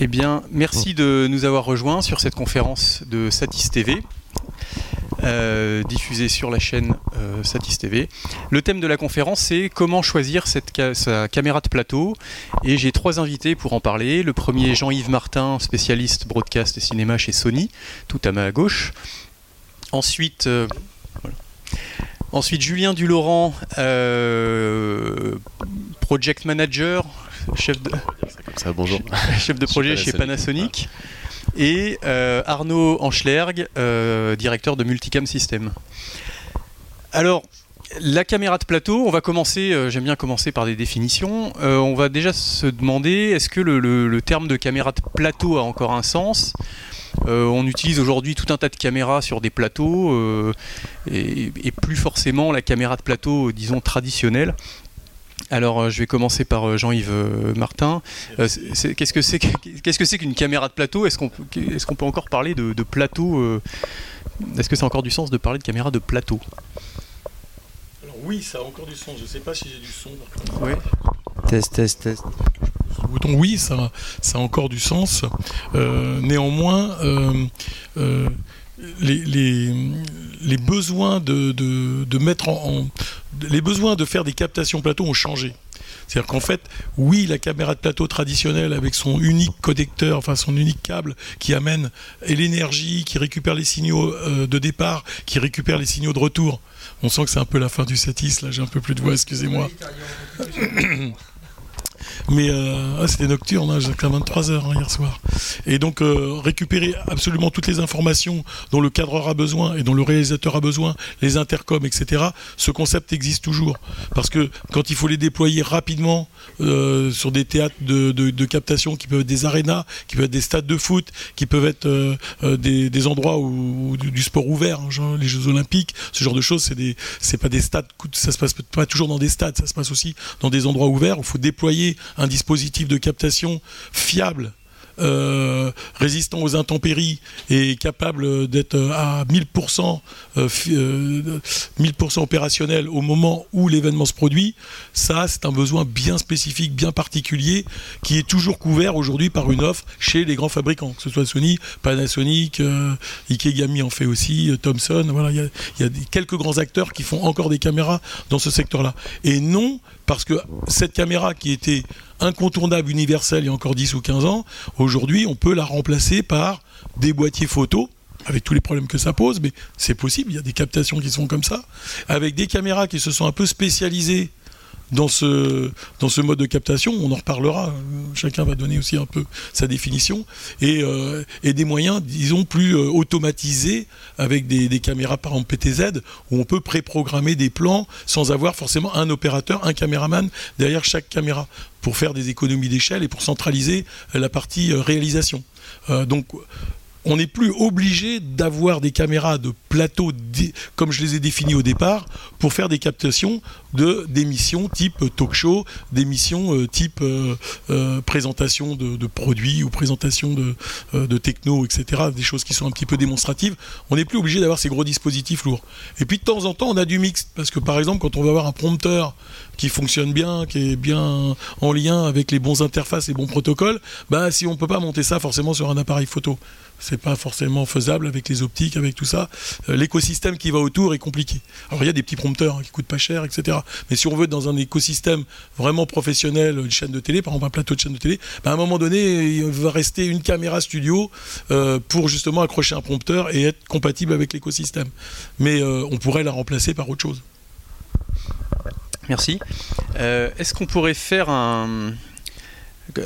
Eh bien, merci de nous avoir rejoints sur cette conférence de Satis TV, euh, diffusée sur la chaîne euh, Satis TV. Le thème de la conférence, c'est comment choisir sa caméra de plateau. Et j'ai trois invités pour en parler. Le premier, Jean-Yves Martin, spécialiste broadcast et cinéma chez Sony, tout à ma gauche. Ensuite, euh, Ensuite, Julien Dulaurent, project manager, chef de, bonjour. chef de projet chez Panasonic. Et euh, Arnaud Anschlerg, euh, directeur de Multicam System. Alors, la caméra de plateau, on va commencer, euh, j'aime bien commencer par des définitions. on va déjà se demander, est-ce que le, terme de caméra de plateau a encore un sens? On utilise aujourd'hui tout un tas de caméras sur des plateaux et, et, plus forcément la caméra de plateau, disons, traditionnelle. Alors, euh, je vais commencer par euh, Jean-Yves euh, Martin. Qu'est-ce que c'est qu'est-ce que c'est qu'une caméra de plateau? Est-ce qu'on peut encore parler de, plateau Est-ce que ça a encore du sens de parler de caméra de plateau? Alors oui, ça a encore du sens. Je ne sais pas si j'ai du son. Oui. Test, test, test. Le bouton oui, ça, ça a encore du sens. néanmoins, les, besoins de, mettre les besoins de faire des captations plateau ont changé. C'est-à-dire qu'en fait, oui, la caméra de plateau traditionnelle avec son unique connecteur, enfin son unique câble qui amène l'énergie, qui récupère les signaux euh, de départ, qui récupère les signaux de retour. On sent que c'est un peu la fin du satis, là j'ai un peu plus de voix, excusez-moi. Mais euh, ah, c'était nocturne, hein, jusqu'à 23h hein, hier soir. Et donc euh, récupérer absolument toutes les informations dont le cadreur a besoin et dont le réalisateur a besoin, les intercoms, etc. Ce concept existe toujours. Parce que quand il faut les déployer rapidement euh, sur des théâtres de, captation qui peuvent être des arénas, qui peuvent être des stades de foot, qui peuvent être des, endroits où, du, sport ouvert, hein, les Jeux Olympiques, ce genre de choses, c'est des, c'est pas des stades, ça se passe pas toujours dans des stades, ça se passe aussi dans des endroits ouverts où il faut déployer un dispositif de captation fiable euh, résistant aux intempéries et capable d'être à 1000%, 1000 euh, opérationnel au moment où l'événement se produit, ça c'est un besoin bien spécifique, bien particulier, qui est toujours couvert aujourd'hui par une offre chez les grands fabricants, que ce soit Sony, Panasonic, euh, Ikegami en fait aussi, Thomson, il y, a quelques grands acteurs qui font encore des caméras dans ce secteur-là. Et non parce que cette caméra qui était incontournable, universelle il y a encore 10 ou 15 ans, aujourd'hui on peut la remplacer par des boîtiers photo avec tous les problèmes que ça pose, mais c'est possible, il y a des captations qui sont comme ça, avec des caméras qui se sont un peu spécialisées dans ce, dans ce mode de captation. On en reparlera. Chacun va donner aussi un peu sa définition. Et, euh, et des moyens, disons, plus euh, automatisés avec des, caméras, par exemple PTZ, où on peut préprogrammer des plans sans avoir forcément un opérateur, un caméraman derrière chaque caméra pour faire des économies d'échelle et pour centraliser la partie euh, réalisation. donc on n'est plus obligé d'avoir des caméras de plateau, comme je les ai définies au départ, pour faire des captations de d'émissions type talk show, d'émissions euh, type euh, euh, présentation de, produits ou présentation de, techno, etc. Des choses qui sont un petit peu démonstratives. On n'est plus obligé d'avoir ces gros dispositifs lourds. Et puis de temps en temps, on a du mix. Parce que par exemple, quand on va avoir un prompteur qui fonctionne bien, qui est bien en lien avec les bons interfaces, les bons protocoles, bah si on ne peut pas monter ça forcément sur un appareil photo c'est pas forcément faisable avec les optiques, avec tout ça. L'écosystème qui va autour est compliqué. Alors il y a des petits prompteurs hein, qui coûtent pas cher, etc. Mais si on veut être dans un écosystème vraiment professionnel, une chaîne de télé, par exemple un plateau de chaîne de télé, bah, à un moment donné, il va rester une caméra studio euh, pour justement accrocher un prompteur et être compatible avec l'écosystème. Mais euh, on pourrait la remplacer par autre chose. Merci. Est-ce qu'on pourrait faire un,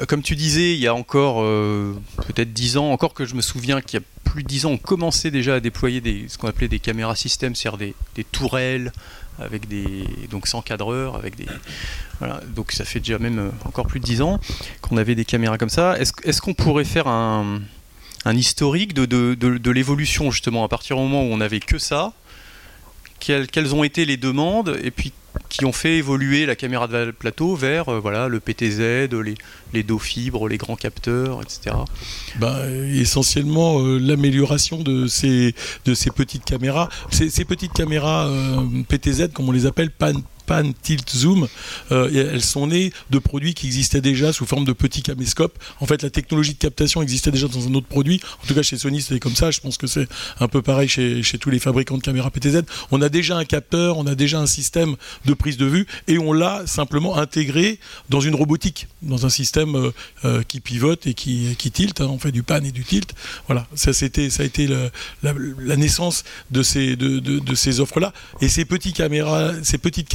comme tu disais, il y a encore euh, peut-être 10 ans, encore que je me souviens qu'il y a plus de 10 ans, on commençait déjà à déployer ce qu'on appelait des caméras système, c'est-à-dire des, tourelles avec des donc sans cadreur, avec des voilà, donc ça fait déjà même euh, encore plus de 10 ans qu'on avait des caméras comme ça. Est-ce qu'on pourrait faire un, historique de, de l'évolution justement à partir du moment où on n'avait que ça? Quelles, ont été les demandes? Et puis qui ont fait évoluer la caméra de plateau vers euh, voilà, le PTZ, les, les dos fibres, les grands capteurs, etc. Ben, essentiellement euh, l'amélioration de ces, de ces petites caméras. Ces, ces petites caméras euh, PTZ, comme on les appelle, pan, pan, tilt, zoom, elles sont nées de produits qui existaient déjà sous forme de petits caméscopes. En fait, la technologie de captation existait déjà dans un autre produit. En tout cas, chez Sony, c'était comme ça. Je pense que c'est un peu pareil chez, tous les fabricants de caméras PTZ. On a déjà un capteur, on a déjà un système de prise de vue et on l'a simplement intégré dans une robotique, dans un système euh, euh, qui pivote et qui, qui tilt. Hein. on fait du pan et du tilt. Voilà, ça, c'était, ça a été la, naissance de ces, offres-là. Et ces, petits caméras, ces petites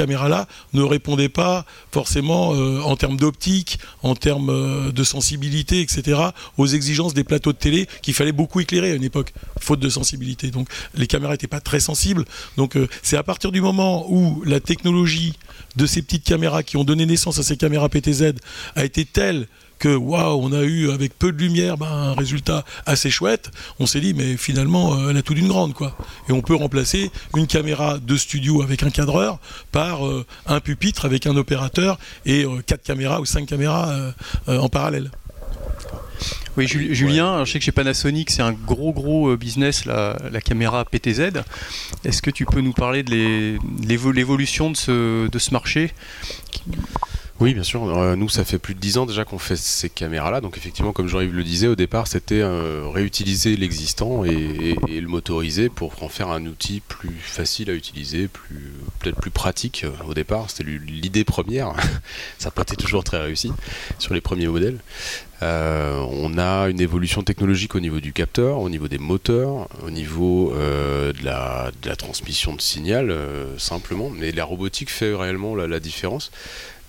ne répondaient pas forcément euh, en termes d'optique, en termes de sensibilité, etc., aux exigences des plateaux de télé qu'il fallait beaucoup éclairer à une époque, faute de sensibilité. Donc les caméras n'étaient pas très sensibles. Donc c'est à partir du moment où la technologie de ces petites caméras qui ont donné naissance à ces caméras PTZ a été telle que waouh, on a eu avec peu de lumière ben, un résultat assez chouette. On s'est dit mais finalement euh, elle a tout d'une grande quoi. Et on peut remplacer une caméra de studio avec un cadreur par euh, un pupitre avec un opérateur et euh, quatre caméras ou cinq caméras en parallèle. Oui, Julien, je sais que chez Panasonic, c'est un gros gros business la, caméra PTZ. Est-ce que tu peux nous parler de l'évolution de ce, de ce marché? Oui, bien sûr. Euh, nous, ça fait plus de 10 ans déjà qu'on fait ces caméras-là. Donc, effectivement, comme Jean-Yves le disait, au départ, c'était euh, réutiliser l'existant et, le motoriser pour en faire un outil plus facile à utiliser, plus peut-être plus pratique. Euh, au départ, c'était l'idée première. ça n'a pas été toujours très réussi sur les premiers modèles. on a une évolution technologique au niveau du capteur, au niveau des moteurs, au niveau de la, transmission de signal, simplement. Mais la robotique fait réellement la différence.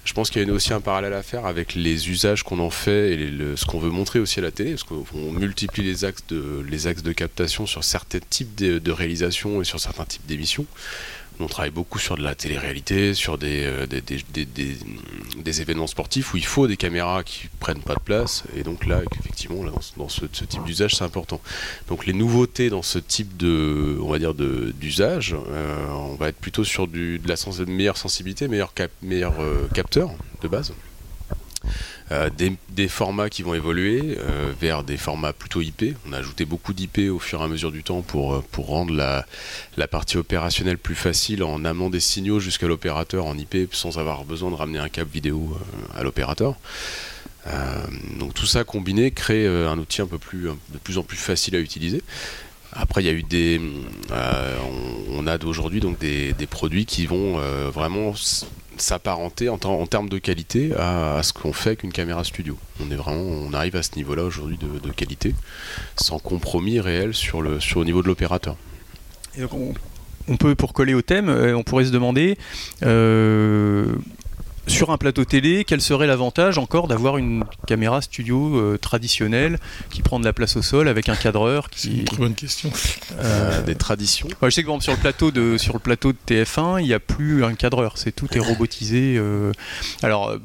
Je pense qu'il y a aussi un parallèle à faire avec les usages qu'on en fait et ce qu'on veut montrer aussi à la télé, parce qu'on multiplie les axes de, captation sur certains types de réalisations et sur certains types d'émissions. On travaille beaucoup sur de la télé-réalité, sur des, euh, des, événements sportifs où il faut des caméras qui prennent pas de place. Et donc là, effectivement, dans, ce, type d'usage, c'est important. Donc les nouveautés dans ce type d'usage, euh, on va être plutôt sur de la meilleure sensibilité, meilleur euh, capteur de base. Euh, des, formats qui vont évoluer euh, vers des formats plutôt IP. On a ajouté beaucoup d'IP au fur et à mesure du temps pour, euh, pour rendre la, la partie opérationnelle plus facile en amenant des signaux jusqu'à l'opérateur en IP sans avoir besoin de ramener un câble vidéo à l'opérateur. donc tout ça combiné crée un outil un peu plus, de plus en plus facile à utiliser. Après, il y a eu des, on, a d'aujourd'hui donc des, des, produits qui vont vraiment s'apparenter en, termes de qualité à, ce qu'on fait avec une caméra studio. On est vraiment, on arrive à ce niveau-là aujourd'hui de, qualité, sans compromis réel sur le, sur niveau de l'opérateur. on, peut, pour coller au thème, euh, on pourrait se demander, euh, sur un plateau télé, quel serait l'avantage encore d'avoir une caméra studio euh, traditionnelle qui prend de la place au sol avec un cadreur qui... C'est une très bonne question. Euh, des traditions. je sais que sur le plateau de sur le plateau de TF1, il n'y a plus un cadreur, c'est tout est robotisé. Euh. Alors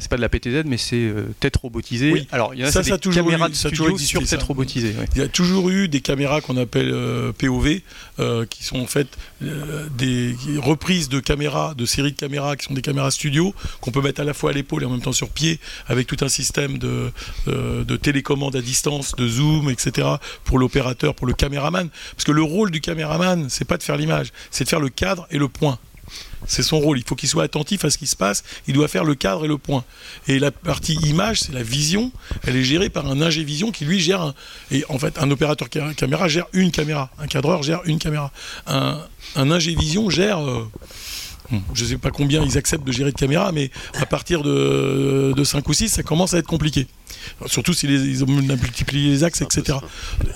c'est pas de la PTZ, mais c'est euh, tête robotisée. Alors, il y a ça, ça des caméras de studio sur tête robotisée. Il y a toujours eu des caméras qu'on appelle euh, POV, euh, qui sont en fait des reprises de caméras, de séries de caméras qui sont des caméras studio, qu'on peut mettre à la fois à l'épaule et en même temps sur pied, avec tout un système de, de télécommande à distance, de zoom, etc., pour l'opérateur, pour le caméraman. Parce que le rôle du caméraman, c'est pas de faire l'image, c'est de faire le cadre et le point. C'est son rôle. Il faut qu'il soit attentif à ce qui se passe. Il doit faire le cadre et le point. Et la partie image, c'est la vision. Elle est gérée par un ingé vision qui lui gère. et en fait, un opérateur caméra gère une caméra. Un cadreur gère une caméra. Un, un ingé vision gère. Euh, je ne sais pas combien ils acceptent de gérer de caméras, mais à partir de, de 5 ou 6, ça commence à être compliqué. Surtout s'ils ont multiplié les axes, etc.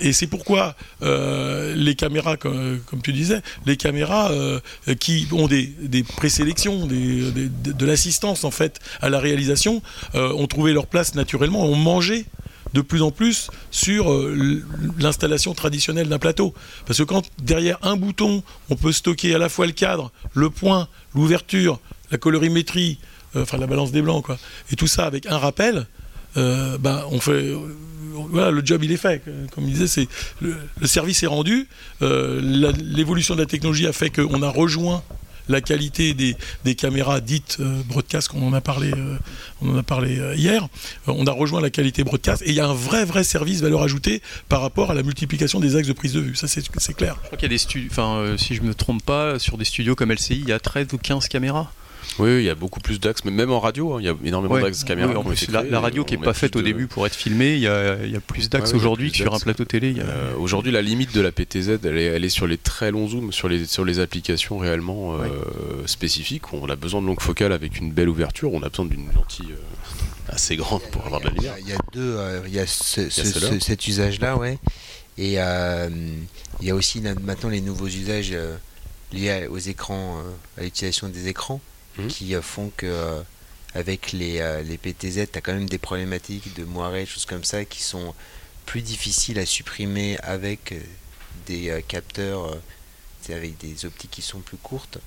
Et c'est pourquoi euh, les caméras, comme, tu disais, les caméras euh, qui ont des, présélections, de l'assistance en fait à la réalisation, euh, ont trouvé leur place naturellement, ont mangé de plus en plus sur l'installation traditionnelle d'un plateau. Parce que quand derrière un bouton, on peut stocker à la fois le cadre, le point, l'ouverture, la colorimétrie, enfin la balance des blancs, quoi, et tout ça avec un rappel, euh, ben, on fait voilà, le job il est fait. Comme il disait, le, service est rendu. Euh, l'évolution de la technologie a fait qu'on a rejoint la qualité des, caméras dites euh, broadcast, qu'on en a parlé, on en a parlé hier. on a rejoint la qualité broadcast et il y a un vrai vrai service valeur ajoutée par rapport à la multiplication des axes de prise de vue. Ça c'est clair. Je crois qu'il y a des studios, enfin si je me trompe pas, sur des studios comme LCI, il y a 13 ou 15 caméras. Oui, il y a beaucoup plus d'axes, mais même en radio, hein, il y a énormément d'axes caméra. la, radio qui n'est pas faite au début pour être filmée, il y a, plus d'axes aujourd'hui que sur un plateau télé. Euh, aujourd'hui, la limite de la PTZ, elle est, sur les très longs zooms, sur les, sur les applications réellement euh, spécifiques. On a besoin de longue focale avec une belle ouverture, on a besoin d'une lentille euh, assez grande pour avoir de la lumière. Il y a deux, il y a, cet usage-là, ouais. Et il y a aussi maintenant les nouveaux usages liés aux écrans, à l'utilisation des écrans. Mmh. qui euh, font que euh, avec les, euh, les PTZ, tu as quand même des problématiques de moiré, choses comme ça, qui sont plus difficiles à supprimer avec des capteurs, avec des optiques qui sont plus courtes.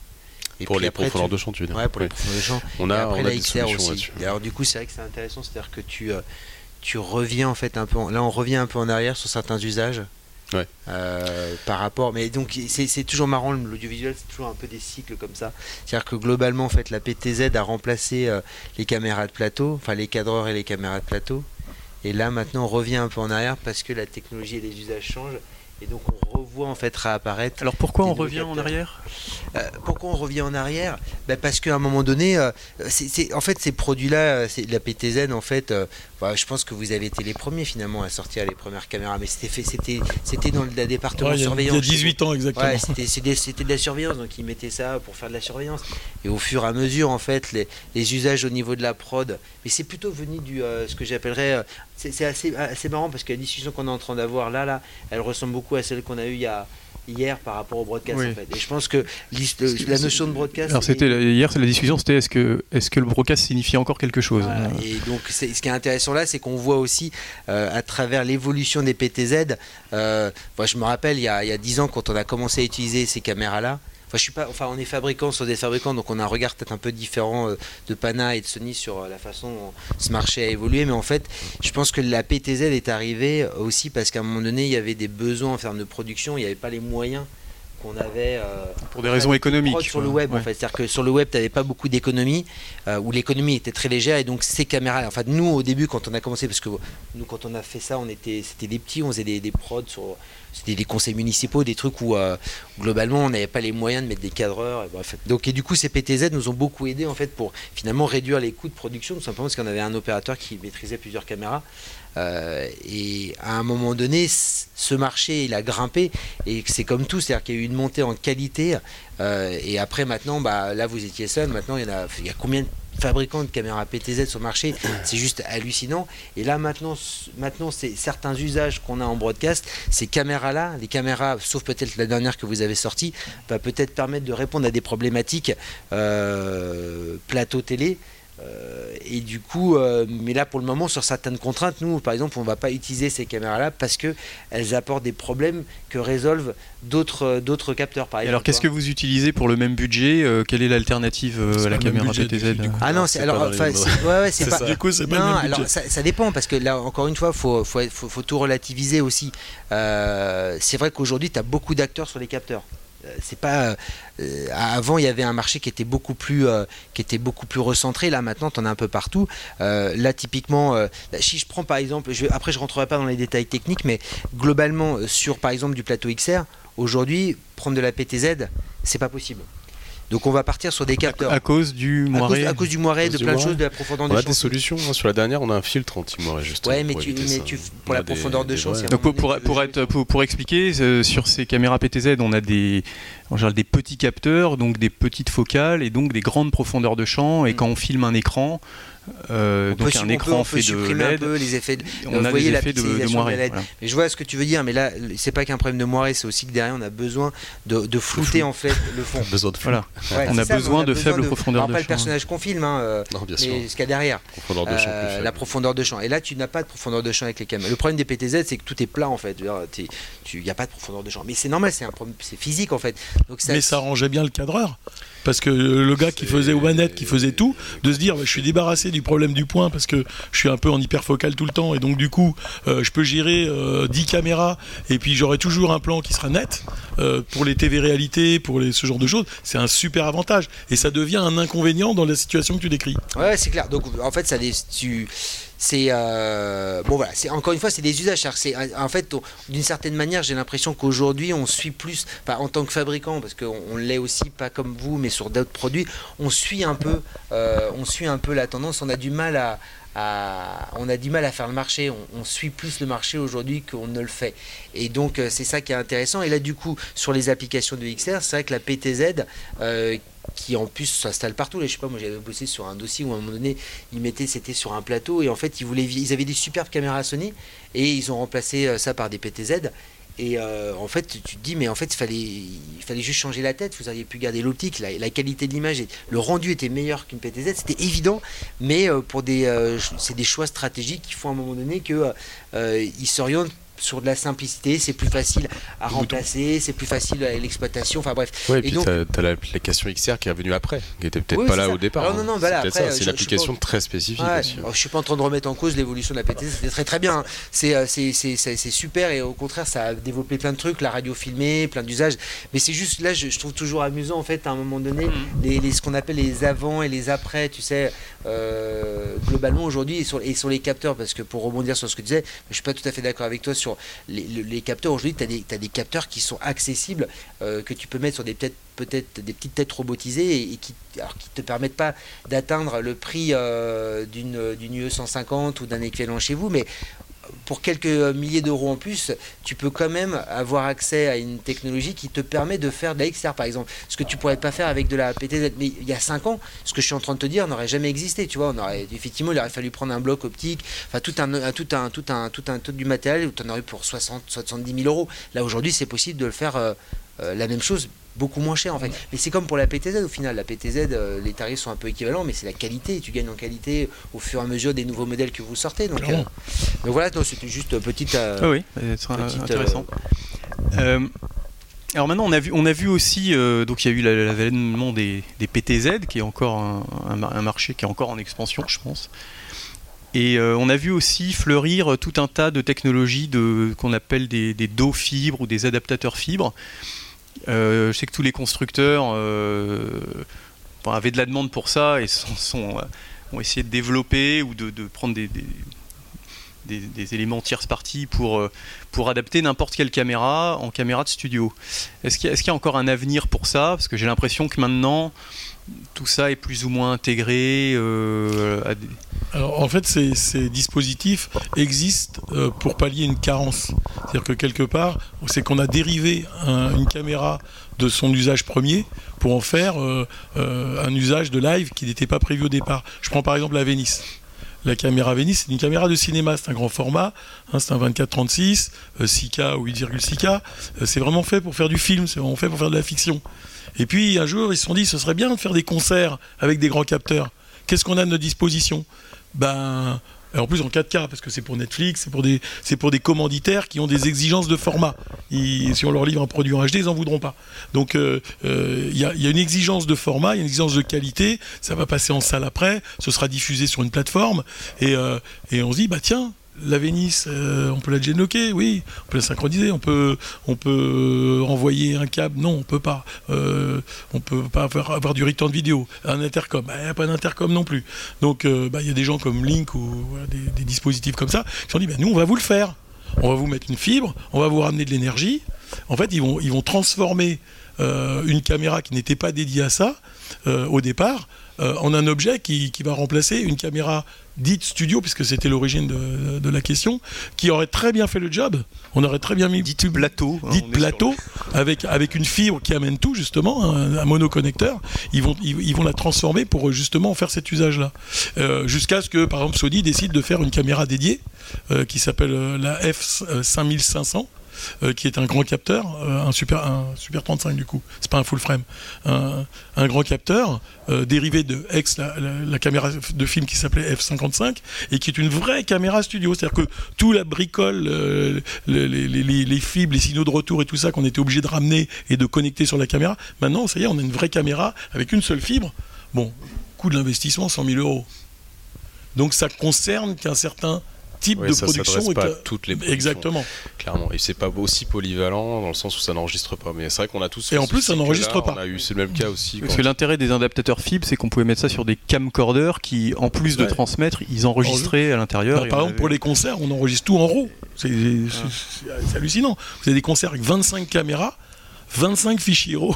Et pour les profondeurs de champ, tu veux dire Ouais, pour les profondeurs de champ. On a, après, la XR aussi. alors, du coup, c'est vrai que c'est intéressant, c'est-à-dire que tu, tu reviens en fait un peu. là, on revient un peu en arrière sur certains usages. Euh, par rapport, mais donc c'est toujours marrant l'audiovisuel, c'est toujours un peu des cycles comme ça. C'est-à-dire que globalement, en fait, la PTZ a remplacé euh, les caméras de plateau, enfin les cadreurs et les caméras de plateau. Et là, maintenant, on revient un peu en arrière parce que la technologie et les usages changent. Et donc on revoit en fait réapparaître. Alors pourquoi on revient en arrière? Euh, Pourquoi on revient en arrière? Ben Parce qu'à un moment donné, euh, c'est, en fait ces produits-là, c'est la PTZ en fait. Euh, je pense que vous avez été les premiers finalement à sortir les premières caméras, mais c'était fait, c'était, c'était dans le département de surveillance. Il y a 18 ans exactement. Ouais, c'était, c'était, de la surveillance, donc ils mettaient ça pour faire de la surveillance. Et au fur et à mesure, en fait, les, les usages au niveau de la prod, mais c'est plutôt venu du ce que j'appellerais c'est assez, assez, marrant parce que la discussion qu'on est en train d'avoir là, là, elle ressemble beaucoup à celle qu'on a eue il y a, hier par rapport au broadcast en fait. Et je pense que la notion de broadcast. Alors c'était hier, c'est la discussion, c'était est-ce que est-ce que le broadcast signifie encore quelque chose Et donc ce qui est intéressant là, c'est qu'on voit aussi euh, à travers l'évolution des PTZ. Euh, moi, je me rappelle il y, a, 10 ans quand on a commencé à utiliser ces caméras là. Enfin, je suis pas, enfin, on est fabricant sur des fabricants, donc on a un regard peut-être un peu différent euh, de Pana et de Sony sur euh, la façon dont ce marché a évolué. Mais en fait, je pense que la PTZ est arrivée aussi parce qu'à un moment donné, il y avait des besoins en termes de production, il n'y avait pas les moyens qu'on avait euh, pour des raisons économiques sur le web en fait c'est-à-dire que sur le web tu n'avais pas beaucoup d'économie où l'économie était très légère et donc ces caméras en fait nous au début quand on a commencé parce que nous quand on a fait ça on était c'était des petits on faisait des, des prods sur c'était des conseils municipaux, des trucs où euh, globalement on n'avait pas les moyens de mettre des cadreurs. Et, bref. Donc et du coup ces PTZ nous ont beaucoup aidé en fait pour finalement réduire les coûts de production, tout simplement parce qu'on avait un opérateur qui maîtrisait plusieurs caméras. Euh, et à un moment donné, ce marché il a grimpé et c'est comme tout, c'est-à-dire qu'il y a eu une montée en qualité. Euh, et après maintenant, bah, là vous étiez seul, maintenant il y, a, il y a combien de fabricants de caméras PTZ sur le marché, c'est juste hallucinant. Et là maintenant, maintenant c'est certains usages qu'on a en broadcast, ces caméras-là, les caméras, sauf peut-être la dernière que vous avez sortie, va peut-être permettre de répondre à des problématiques euh, plateau télé euh, et du coup, euh, mais là pour le moment, sur certaines contraintes, nous par exemple, on ne va pas utiliser ces caméras-là parce qu'elles apportent des problèmes que résolvent d'autres euh, d'autres capteurs. Par alors qu'est-ce que vous utilisez pour le même budget Quelle est l'alternative à la caméra PTZ Ah non, c'est alors, c'est pas. Du coup, c'est pas non, alors ça, ça, dépend parce que là, encore une fois, faut faut, faut, faut tout relativiser aussi. c'est vrai qu'aujourd'hui, tu as beaucoup d'acteurs sur les capteurs c'est pas euh, avant il y avait un marché qui était beaucoup plus euh, qui était beaucoup plus recentré. Là maintenant tu en as un peu partout. Euh, là typiquement si je prends par exemple après je rentrerai pas dans les détails techniques mais globalement sur par exemple du plateau XR aujourd'hui prendre de la PTZ c'est pas possible donc on va partir sur des capteurs. À, cause du moiré. À cause, du moiré, de plein de choses, de la profondeur de champ. On a des solutions. Hein. Sur la dernière, on a un filtre anti-moiré justement. Ouais, mais, tu, mais tu, pour la profondeur de champ. Donc pour, pour, être, pour, expliquer, euh, sur ces caméras PTZ, on a des, en général des petits capteurs, donc des petites focales et donc des grandes profondeurs de champ. Et mm. quand on filme un écran, euh, donc un écran fait de LED. Un peu les effets. De, on a des effets de, de moiré. LED. Mais je vois ce que tu veux dire, mais là, c'est pas qu'un problème de moiré, c'est aussi que derrière, on a besoin de, de flouter en fait le fond. besoin de voilà. on, a besoin de faibles profondeurs de champ. pas le personnage qu'on filme, hein, euh, non, bien sûr. mais ce qu'il y a derrière. Profondeur de champ euh, la profondeur de champ. Et là, tu n'as pas de profondeur de champ avec les caméras. Le problème des PTZ, c'est que tout est plat en fait. Il n'y a pas de profondeur de champ. Mais c'est normal, c'est un problème, c'est physique en fait. Donc, ça, mais ça arrangeait bien le cadreur. Parce que le gars qui faisait aux manettes, qui faisait tout, de se dire, bah, je suis débarrassé du problème du point parce que je suis un peu en hyperfocal tout le temps et donc du coup euh, je peux gérer 10 euh, caméras et puis j'aurai toujours un plan qui sera net euh, pour les TV réalité, pour les, ce genre de choses. C'est un super avantage et ça devient un inconvénient dans la situation que tu décris. Ouais, c'est clair. Donc en fait, ça, tu, c'est euh, bon voilà c'est encore une fois c'est des usages c'est en fait d'une certaine manière j'ai l'impression qu'aujourd'hui on suit plus en tant que fabricant parce qu'on on, l'est aussi pas comme vous mais sur d'autres produits on suit un peu euh, on suit un peu la tendance on a du mal à, on a du mal à faire le marché, on, suit plus le marché aujourd'hui qu'on ne le fait. Et donc euh, c'est ça qui est intéressant. Et là du coup sur les applications de XR, c'est vrai que la PTZ euh, qui en plus s'installe partout. Là, je sais pas, moi j'avais bossé sur un dossier où à un moment donné, ils mettaient, c'était sur un plateau et en fait ils voulaient, ils avaient des superbes caméras Sony et ils ont remplacé euh, ça par des PTZ. Et euh, en fait, tu te dis, mais en fait, il fallait, il fallait juste changer la tête. Vous auriez pu garder l'optique, la, qualité de l'image, le rendu était meilleur qu'une PTZ. C'était évident, mais euh, pour des, c'est des choix stratégiques qui font à un moment donné que ils s'orientent sur de la simplicité, c'est plus facile à remplacer, c'est plus facile à l'exploitation, enfin bref. et puis tu as, l'application XR qui est revenue après, qui était peut-être pas là au départ. Non, non, voilà, c'est une application très spécifique. Ouais, je suis pas en train de remettre en cause l'évolution de la PTZ, c'était très très bien. Euh, c'est super et au contraire, ça a développé plein de trucs, la radio filmée, plein d'usages. Mais c'est juste là, je, trouve toujours amusant en fait, à un moment donné, mm. les, ce qu'on appelle les avant et les après, tu sais, euh, globalement aujourd'hui et sur, et sur les capteurs, parce que pour rebondir sur ce que tu disais, je suis pas tout à fait d'accord avec toi sur les, capteurs. Aujourd'hui, tu as, des capteurs qui sont accessibles, euh, que tu peux mettre sur des petites têtes robotisées et, qui te permettent pas d'atteindre le prix euh, d'une UE 150 ou d'un équivalent chez vous, mais pour quelques milliers d'euros en plus, tu peux quand même avoir accès à une technologie qui te permet de faire de la XR, par exemple. Ce que tu pourrais pas faire avec de la PTZ. Mais il y a 5 ans, ce que je suis en train de te dire n'aurait jamais existé. Tu vois, effectivement, il aurait fallu prendre un bloc optique, enfin tout un, tout un, tout un, tout un, tout du matériel où tu en aurais pour 60, 70 000 euros. Là, aujourd'hui, c'est possible de le faire euh, euh, la même chose beaucoup moins cher en fait. Mais c'est comme pour la PTZ au final. La PTZ, euh, les tarifs sont un peu équivalents, mais c'est la qualité. Tu gagnes en qualité au fur et à mesure des nouveaux modèles que vous sortez. Donc, euh, voilà, c'était juste petite. Euh, ah oui, c'est intéressant. alors maintenant, on a vu, on a vu aussi, donc il y a eu l'avènement des, des, PTZ, qui est encore un, marché qui est encore en expansion, je pense. Et on a vu aussi fleurir tout un tas de technologies de, qu'on appelle des, des dos fibres ou des adaptateurs fibres, je sais que tous les constructeurs euh, avaient de la demande pour ça et sont, euh, ont essayé de développer ou de, prendre des, des, éléments tierce partie pour, pour adapter n'importe quelle caméra en caméra de studio. Est-ce qu'il y, a encore un avenir pour ça? Parce que j'ai l'impression que maintenant, tout ça est plus ou moins intégré à des... En fait, ces, dispositifs existent euh, pour pallier une carence. C'est-à-dire que quelque part, c'est qu'on a dérivé une caméra de son usage premier pour en faire euh, euh, un usage de live qui n'était pas prévu au départ. Je prends par exemple la Venice. La caméra Venice, c'est une caméra de cinéma, c'est un grand format, hein, c'est un 24-36, 6K ou 8,6K. c'est vraiment fait pour faire du film, c'est vraiment fait pour faire de la fiction. Et puis un jour, ils se sont dit, ce serait bien de faire des concerts avec des grands capteurs. Qu'est-ce qu'on a à notre disposition ben, en plus en 4K, parce que c'est pour Netflix, c'est pour, des, pour des commanditaires qui ont des exigences de format. si on leur livre un produit en HD, ils n'en voudront pas. Donc il euh, euh, y, a, une exigence de format, il y a une exigence de qualité, ça va passer en salle après, ce sera diffusé sur une plateforme, et, euh, et on se dit, bah tiens, la Vénice, euh, on peut la genlocker, oui, on peut la synchroniser, on peut, peut envoyer un câble, non, on peut pas. Euh, on peut pas avoir, du return vidéo, un intercom, il n'y a pas d'intercom non plus. Donc euh, bah, il y a des gens comme Link ou des, dispositifs comme ça qui ont dit, bah, nous on va vous le faire, on va vous mettre une fibre, on va vous ramener de l'énergie. En fait, ils vont, transformer une caméra qui n'était pas dédiée à ça au départ en un objet qui va remplacer une caméra dite studio, puisque c'était l'origine de, la question, qui aurait très bien fait le job. On aurait très bien mis. Dite plateau. Hein, dite plateau, avec, avec une fibre qui amène tout, justement, un, monoconnecteur. Ils vont, ils, vont la transformer pour justement faire cet usage-là. Euh, jusqu'à ce que, par exemple, Sony décide de faire une caméra dédiée, euh, qui s'appelle euh, la F5500 euh, qui est un grand capteur, euh, un, super, un Super 35 du coup, c'est pas un full frame, un, grand capteur euh, dérivé de X, la, caméra de film qui s'appelait F55, et qui est une vraie caméra studio. C'est-à-dire que tout la bricole, les, les, fibres, les signaux de retour et tout ça qu'on était obligé de ramener et de connecter sur la caméra, maintenant, ça y est, on a une vraie caméra avec une seule fibre. Bon, coût de l'investissement, 100 000 euros. Donc ça concerne qu'un certain type de production. Pas toutes les Exactement. Carrément. Et c'est pas aussi polyvalent dans le sens où ça n'enregistre pas. Mais c'est vrai qu'on a tous. Et en plus, ça n'enregistre pas. On a eu c'est le même cas aussi. Parce que l'intérêt des adaptateurs fibres, c'est qu'on pouvait mettre ça sur des camcorders qui, en plus de transmettre, ils enregistraient à l'intérieur. Bah, par exemple, pour les concerts, on enregistre tout en RAW. C'est hallucinant. Vous avez des concerts avec 25 caméras 25 fichiers RAW,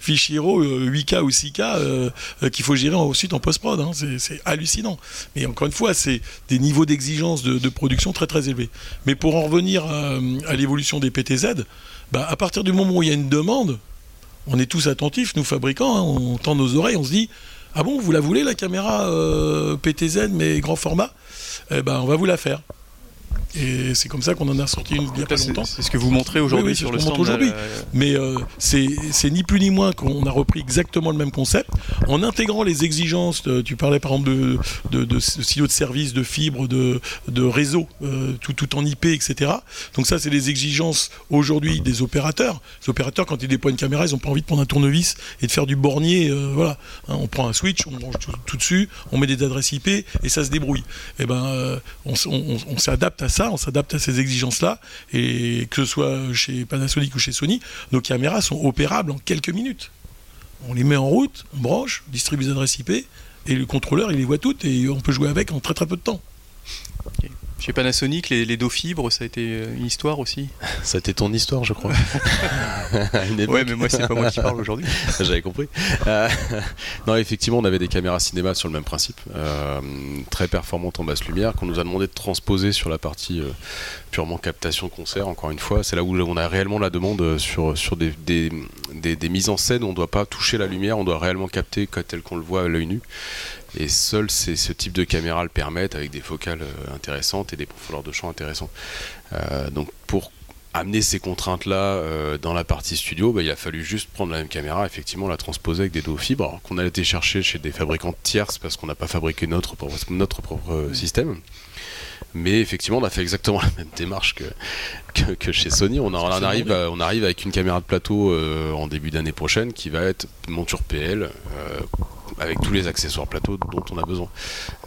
fichiers RAW 8K ou 6K euh, euh, qu'il faut gérer ensuite en post-prod. Hein. C'est hallucinant. Mais encore une fois, c'est des niveaux d'exigence de, production très très élevés. Mais pour en revenir à, l'évolution des PTZ, bah, à partir du moment où il y a une demande, on est tous attentifs, nous fabricants, hein, on tend nos oreilles, on se dit Ah bon, vous la voulez la caméra euh, PTZ mais grand format? Eh ben, on va vous la faire. Et c'est comme ça qu'on en a sorti une il n'y a pas longtemps. C'est ce que vous montrez aujourd'hui sur le stand. aujourd'hui. Mais euh, c'est ni plus ni moins qu'on a repris exactement le même concept en intégrant les exigences. tu parlais par exemple de, de, de, silos de service, de fibres, de, de réseau, euh, tout, tout en IP, etc. Donc ça, c'est les exigences aujourd'hui des opérateurs. Les opérateurs, quand ils déploient une caméra, ils n'ont pas envie de prendre un tournevis et de faire du bornier. Euh, voilà, hein, on prend un switch, on branche tout, dessus, on met des adresses IP et ça se débrouille. Et eh ben, on, on, on s'adapte à ça on s'adapte à ces exigences-là, et que ce soit chez Panasonic ou chez Sony, nos caméras sont opérables en quelques minutes. On les met en route, on branche, distribue les adresses IP, et le contrôleur, il les voit toutes, et on peut jouer avec en très très peu de temps. Chez Panasonic, les, les dos fibres, ça a été euh, une histoire aussi Ça a été ton histoire, je crois. ouais, mais moi, c'est pas moi qui parle aujourd'hui. J'avais compris. Euh, non, effectivement, on avait des caméras cinéma sur le même principe, euh, très performantes en basse lumière, qu'on nous a demandé de transposer sur la partie purement captation concert, encore une fois. C'est là où on a réellement la demande sur, sur des, des, des, mises en scène où on ne doit pas toucher la lumière, on doit réellement capter tel qu'on le voit à l'œil nu. Et seul ce type de caméra le permettent avec des focales euh, intéressantes et des profondeurs de champ intéressantes. Euh, donc pour amener ces contraintes-là euh, dans la partie studio, bah, il a fallu juste prendre la même caméra, effectivement la transposer avec des dos fibres qu'on a été chercher chez des fabricants tierces parce qu'on n'a pas fabriqué notre, notre propre système. Mais effectivement, on a fait exactement la même démarche que, que, chez Sony. On, on, arrive, on arrive avec une caméra de plateau en début d'année prochaine qui va être monture PL, avec tous les accessoires plateau dont on a besoin.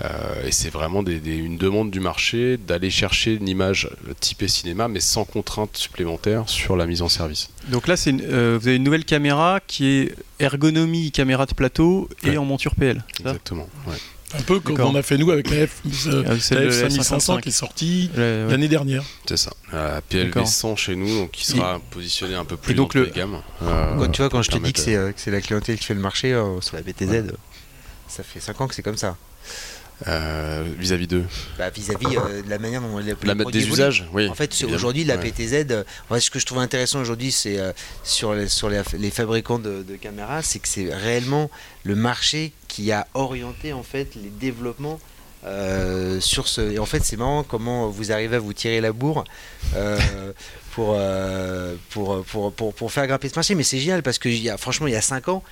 Euh, et c'est vraiment une demande du marché d'aller chercher une image typée cinéma, mais sans contrainte supplémentaire sur la mise en service. Donc là, euh, vous avez une nouvelle caméra qui est ergonomie caméra de plateau et en monture PL. Exactement. Un peu comme on a fait nous avec la, F, euh, 5500 qui est sortie l'année dernière. C'est ça. La PLV 100 chez nous, donc qui sera positionné un peu plus donc le... gamme. Euh, tu vois, quand je te dis euh, que c'est la clientèle qui fait le marché sur la BTZ, ça fait 5 ans que c'est comme ça. Vis-à-vis d'eux bah, Vis-à-vis de la manière dont les, la des usages, oui. En fait, aujourd'hui, la PTZ, ce que je trouve intéressant aujourd'hui, c'est sur, les, sur les, fabricants de, de caméras, c'est que c'est réellement le marché qui a orienté en fait les développements euh, sur ce. Et en fait, c'est marrant comment vous arrivez à vous tirer la bourre euh, euh, pour, pour, pour, pour, faire grimper ce marché. Mais c'est génial parce que y a, franchement, il y a 5 ans,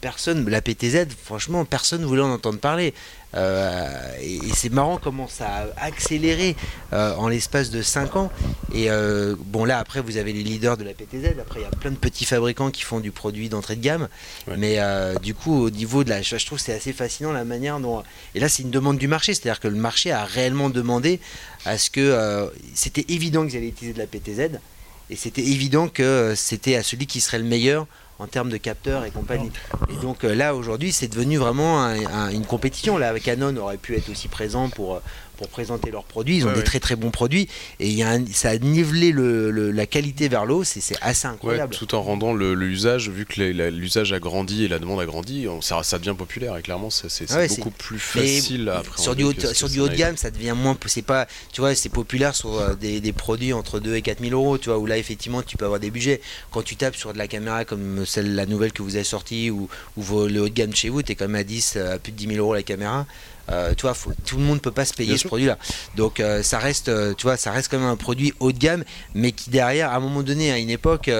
personne, la PTZ, franchement, personne ne voulait en entendre parler. Euh, et, c'est marrant comment ça a accéléré euh, en l'espace de 5 ans. Et euh, bon, là, après, vous avez les leaders de la PTZ. Après, il y a plein de petits fabricants qui font du produit d'entrée de gamme. Mais du coup, au niveau de la. Je trouve c'est assez fascinant la manière dont. Et là, c'est une demande du marché. C'est-à-dire que le marché a réellement demandé à ce que. c'était évident qu'ils allaient utiliser de la PTZ. Et c'était évident que c'était à celui qui serait le meilleur en termes de capteurs et compagnie. Et donc euh, là aujourd'hui c'est devenu vraiment une compétition. Là Canon aurait pu être aussi présent pour, euh, pour présenter leurs produits. Ils ont des très très bons produits et il y a ça a nivelé le, la qualité vers l'eau. C'est assez incroyable. tout en rendant l'usage, vu que l'usage a grandi et la demande a grandi, ça, ça devient populaire et clairement c'est beaucoup plus facile à Sur du haut, sur du haut de gamme, ça devient moins. C'est pas, tu vois, c'est populaire sur euh, des, des, produits entre 2 et 4 000 euros, tu vois, où là effectivement tu peux avoir des budgets. Quand tu tapes sur de la caméra comme celle, la nouvelle que vous avez sortie ou, ou le haut de gamme chez vous, tu es quand même à 10, à plus de 10 000 euros la caméra. Euh, tu vois, tout le monde ne peut pas se payer ce produit-là. Donc euh, ça reste, euh, tu vois, ça reste quand même un produit haut de gamme, mais qui derrière, à un moment donné, à une époque,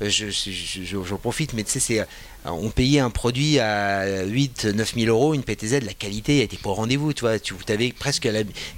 j'en profite, mais tu sais, c'est on payait un produit à 8 9 000 euros, une PTZ, la qualité était pas au rendez-vous, tu vois. Tu avais presque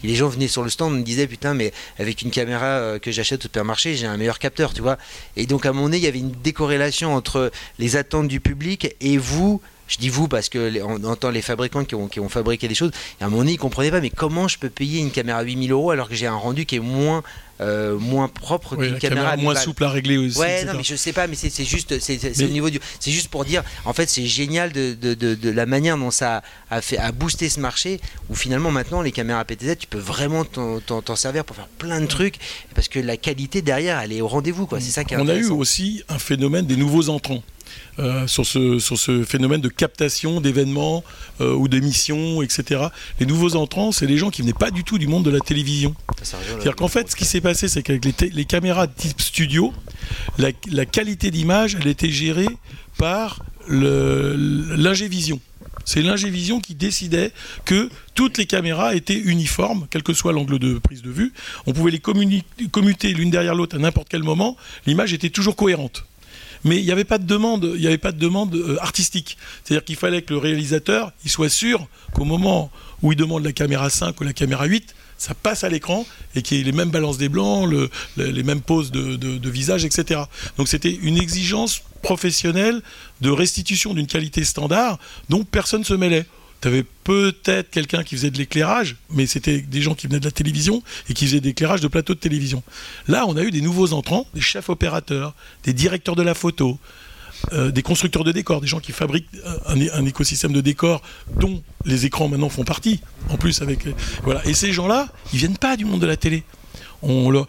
les gens venaient sur le stand, me disaient putain, mais avec une caméra que j'achète au supermarché, j'ai un meilleur capteur, tu vois. Et donc à un moment donné, il y avait une décorrélation entre les attentes du public et vous je dis vous parce que on entend les fabricants qui ont, qui ont fabriqué des choses. Et à un moment donné, ils ne comprenaient pas, mais comment je peux payer une caméra à 8000 euros alors que j'ai un rendu qui est moins euh, moins propre qu'une caméra, moins souple à régler aussi. Ouais, non, mais je sais pas, mais c'est juste, c'est au niveau du, c'est juste pour dire, en fait, c'est génial de, de, de, la manière dont ça a fait, a boosté ce marché, où finalement maintenant les caméras PTZ, tu peux vraiment t'en servir pour faire plein de trucs, parce que la qualité derrière, elle est au rendez-vous, quoi. C'est ça qui est On a eu aussi un phénomène des nouveaux entrants. Euh, sur, ce, sur ce phénomène de captation d'événements euh, ou d'émissions, etc. Les nouveaux entrants, c'est les gens qui venaient pas du tout du monde de la télévision. C'est-à-dire qu'en fait, ce qui s'est passé, c'est qu'avec les, les, caméras type studio, la, la qualité d'image, elle était gérée par l'ingévision. C'est l'ingévision qui décidait que toutes les caméras étaient uniformes, quel que soit l'angle de prise de vue. On pouvait les commuter l'une derrière l'autre à n'importe quel moment. L'image était toujours cohérente mais il n'y avait pas de demande, de euh, artistique. C'est-à-dire qu'il fallait que le réalisateur, soit sûr qu'au moment où il demande la caméra 5 ou la caméra 8, ça passe à l'écran et qu'il y ait les mêmes balances des blancs, les mêmes poses de, visage, etc. Donc c'était une exigence professionnelle de restitution d'une qualité standard dont personne ne se mêlait tu avais peut-être quelqu'un qui faisait de l'éclairage, mais c'était des gens qui venaient de la télévision et qui faisaient de l'éclairage de plateau de télévision. Là, on a eu des nouveaux entrants, des chefs opérateurs, des directeurs de la photo, euh, des constructeurs de décors, des gens qui fabriquent un, écosystème de décors dont les écrans maintenant font partie. En plus, avec voilà. Et ces gens-là, ils viennent pas du monde de la télé.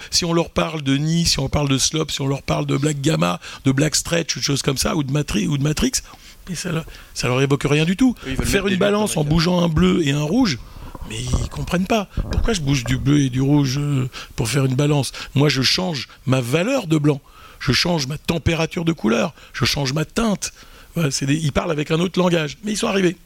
si on leur parle de Nice, si on parle de Slop, si on leur parle de Black Gamma, de Black Stretch, ou de choses comme ça, ou de, Matrix, ou de Matrix, mais ça, ça leur évoque rien du tout. Faire une balance en bougeant un bleu et un rouge, mais ils comprennent pas. Pourquoi je bouge du bleu et du rouge euh, pour faire une balance? Moi, je change ma valeur de blanc, je change ma température de couleur, je change ma teinte. ils parlent avec un autre langage, mais ils sont arrivés.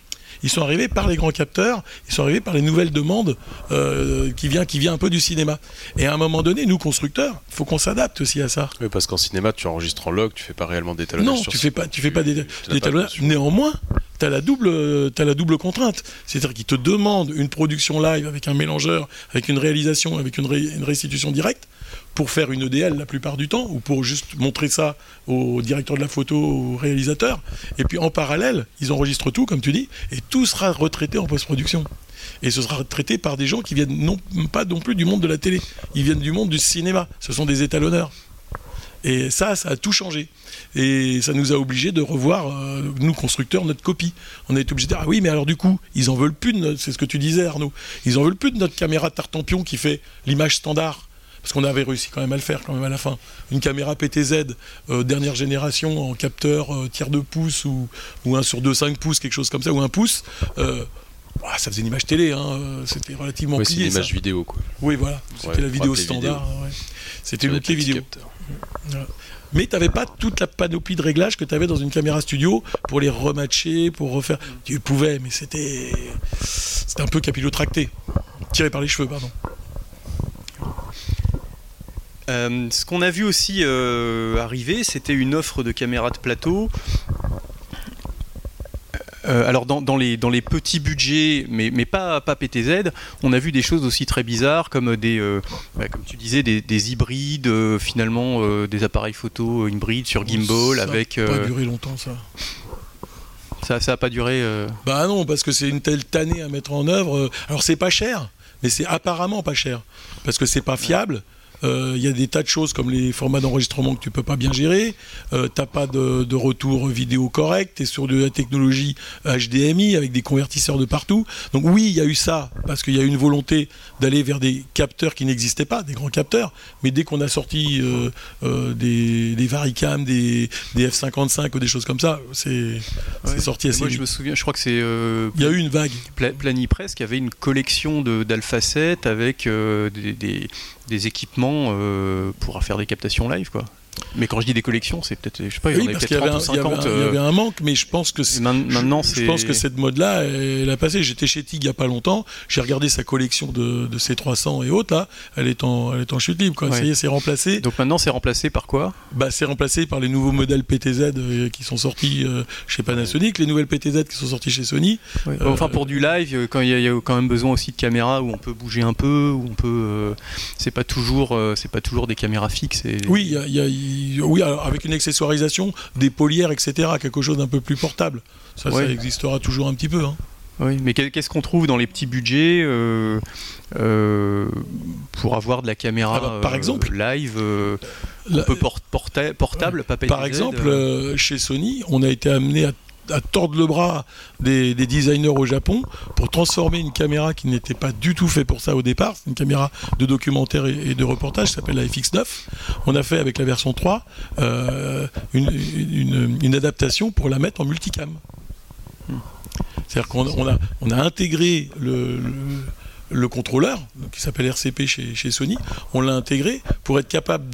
Ils sont arrivés par les grands capteurs, ils sont arrivés par les nouvelles demandes euh, qui viennent qui vient un peu du cinéma. Et à un moment donné, nous constructeurs, il faut qu'on s'adapte aussi à ça. Oui, parce qu'en cinéma, tu enregistres en log, tu fais pas réellement d'étalonnage. Non, tu fais pas, tu fais pas d'étalonnage. Néanmoins, tu as la double, la double contrainte, c'est-à-dire qu'ils te demandent une production live avec un mélangeur, avec une réalisation, avec une, une restitution directe pour faire une EDL la plupart du temps, ou pour juste montrer ça au directeur de la photo, au réalisateur. Et puis en parallèle, ils enregistrent tout, comme tu dis, et tout sera retraité en post-production. Et ce sera traité par des gens qui viennent non pas non plus du monde de la télé, ils viennent du monde du cinéma. Ce sont des étalonneurs. Et ça, ça a tout changé. Et ça nous a obligés de revoir, euh, nous constructeurs, notre copie. On a été obligés de dire, ah oui, mais alors du coup, ils en veulent plus de notre, c'est ce que tu disais Arnaud, ils en veulent plus de notre caméra Tartampion qui fait l'image standard parce qu'on avait réussi quand même à le faire quand même à la fin. Une caméra PTZ euh, dernière génération en capteur euh, tiers de pouce ou, ou 1 sur 2 5 pouces, quelque chose comme ça, ou 1 pouce. Bah, ça faisait une image télé, hein, c'était relativement oui, plié. une image vidéo quoi. Oui voilà, c'était la vidéo standard. C'était le vidéo. Mais tu n'avais pas toute la panoplie de réglages que tu avais dans une caméra studio pour les rematcher, pour refaire. Tu pouvais, mais c'était c'était un peu capillotracté, tiré par les cheveux, pardon. Euh, ce qu'on a vu aussi euh, arriver, c'était une offre de caméras de plateau. Euh, alors dans, les, dans les petits budgets, mais, mais pas, pas PTZ, on a vu des choses aussi très bizarres comme des, bah, comme tu disais, des, hybrides, finalement des appareils photo hybrides sur gimbal avec. Ça n'a pas duré longtemps ça. Ça, ça a pas duré. Bah non, parce que c'est une telle tannée à mettre en œuvre. Alors c'est pas cher, mais c'est apparemment pas cher parce que c'est pas fiable. Euh, il y a des tas de choses comme les formats d'enregistrement que tu peux pas bien gérer. Euh, t'as pas de, retour vidéo correct. Tu es sur de la technologie HDMI avec des convertisseurs de partout. Donc oui, il y a eu ça parce qu'il y a eu une volonté d'aller vers des capteurs qui n'existaient pas, des grands capteurs. Mais dès qu'on a sorti euh, des, des Varicam, des, F55 ou des choses comme ça, c'est sorti assez Moi, je me souviens, je crois que c'est. il y a eu une vague. Pla Planipress qui avait une collection d'Alpha 7 avec des des équipements euh, pour faire des captations live quoi. Mais quand je dis des collections, c'est peut-être, je sais pas, il y en avait peut-être 30 ou 50. Il y, avait un, manque, mais je pense que maintenant, je, pense que cette mode-là, elle a passé. J'étais chez TIG il y a pas longtemps, j'ai regardé sa collection de, de C300 et autres là, elle est en, elle est en chute libre quoi. Ça y est, c'est remplacé. Donc maintenant, c'est remplacé par quoi? Bah, c'est remplacé par les nouveaux modèles PTZ euh, qui sont sortis euh, chez Panasonic, les nouvelles PTZ qui sont sorties chez Sony. enfin, pour du live, quand il y, a quand même besoin aussi de caméras où on peut bouger un peu, où on peut, c'est pas toujours, c'est pas toujours des caméras fixes. Oui, il y a oui, avec une accessoirisation, des polières, etc., quelque chose d'un peu plus portable. Ça, ça existera toujours un petit peu. Hein. Oui, mais qu'est-ce qu'on trouve dans les petits budgets euh, euh, pour avoir de la caméra ah bah, par exemple, live un peu portable, pas Par exemple, chez Sony, on a été amené à à tordre le bras des, designers au Japon pour transformer une caméra qui n'était pas du tout fait pour ça au départ. C'est une caméra de documentaire et, de reportage, s'appelle la FX9. On a fait avec la version 3 euh, une, adaptation pour la mettre en multicam. C'est-à-dire qu'on a, intégré le contrôleur, qui s'appelle RCP chez, Sony, on l'a intégré pour être capable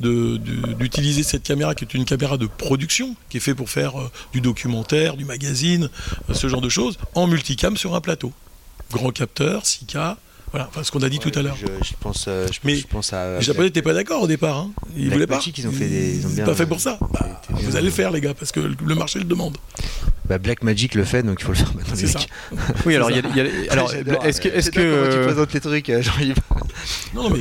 d'utiliser cette caméra qui est une caméra de production, qui est fait pour faire euh, du documentaire, du magazine, euh, ce genre de choses, en multicam sur un plateau. Grand capteur, 6K, voilà, ce qu'on a dit tout à l'heure. Je, pense, euh, mais je pense à. Les Japonais n'étaient pas d'accord au départ. Hein. Ils voulaient pas. Ils ont fait des. Ils pas fait pour ça. Bah, vous allez le faire, les gars, parce que le marché le demande. Bah, Black Magic le fait, donc il faut le faire maintenant. C'est ça. oui, alors, il y a, alors est-ce que. Est-ce que. tu présentes les trucs, euh, jean Non, mais.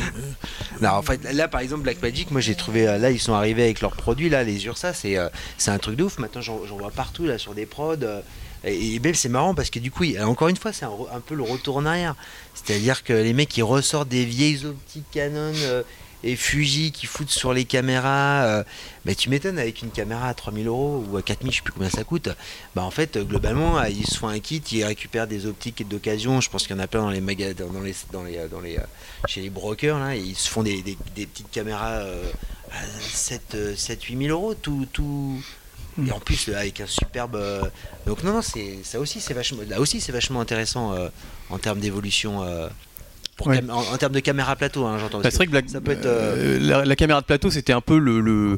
non, en fait, là, par exemple, Black Magic, moi, j'ai trouvé. Euh, là, ils sont arrivés avec leurs produits, là, les Ursa, c'est c'est un truc de ouf. Maintenant, j'en vois partout, là, sur des prods. Et, et c'est marrant parce que du coup, encore une fois, c'est un, peu le retour en arrière. C'est-à-dire que les mecs qui ressortent des vieilles optiques Canon euh, et Fuji qui foutent sur les caméras, euh, bah, tu m'étonnes avec une caméra à 3000 euros ou à 4000, je sais plus combien ça coûte. Bah en fait, globalement, ils se font un kit, ils récupèrent des optiques d'occasion. Je pense qu'il y en a plein dans les magasins, dans les, dans les, dans les, chez les brokers là, ils se font des, petites caméras à 7 7 8000 euros tout tout et en plus avec un superbe. Euh, donc non non c'est ça aussi c'est vachement là aussi c'est vachement intéressant euh, en termes d'évolution. Euh, en, termes de caméra plateau, hein, j'entends. Bah, c'est vrai que ça peut être, la, caméra de plateau, c'était un peu le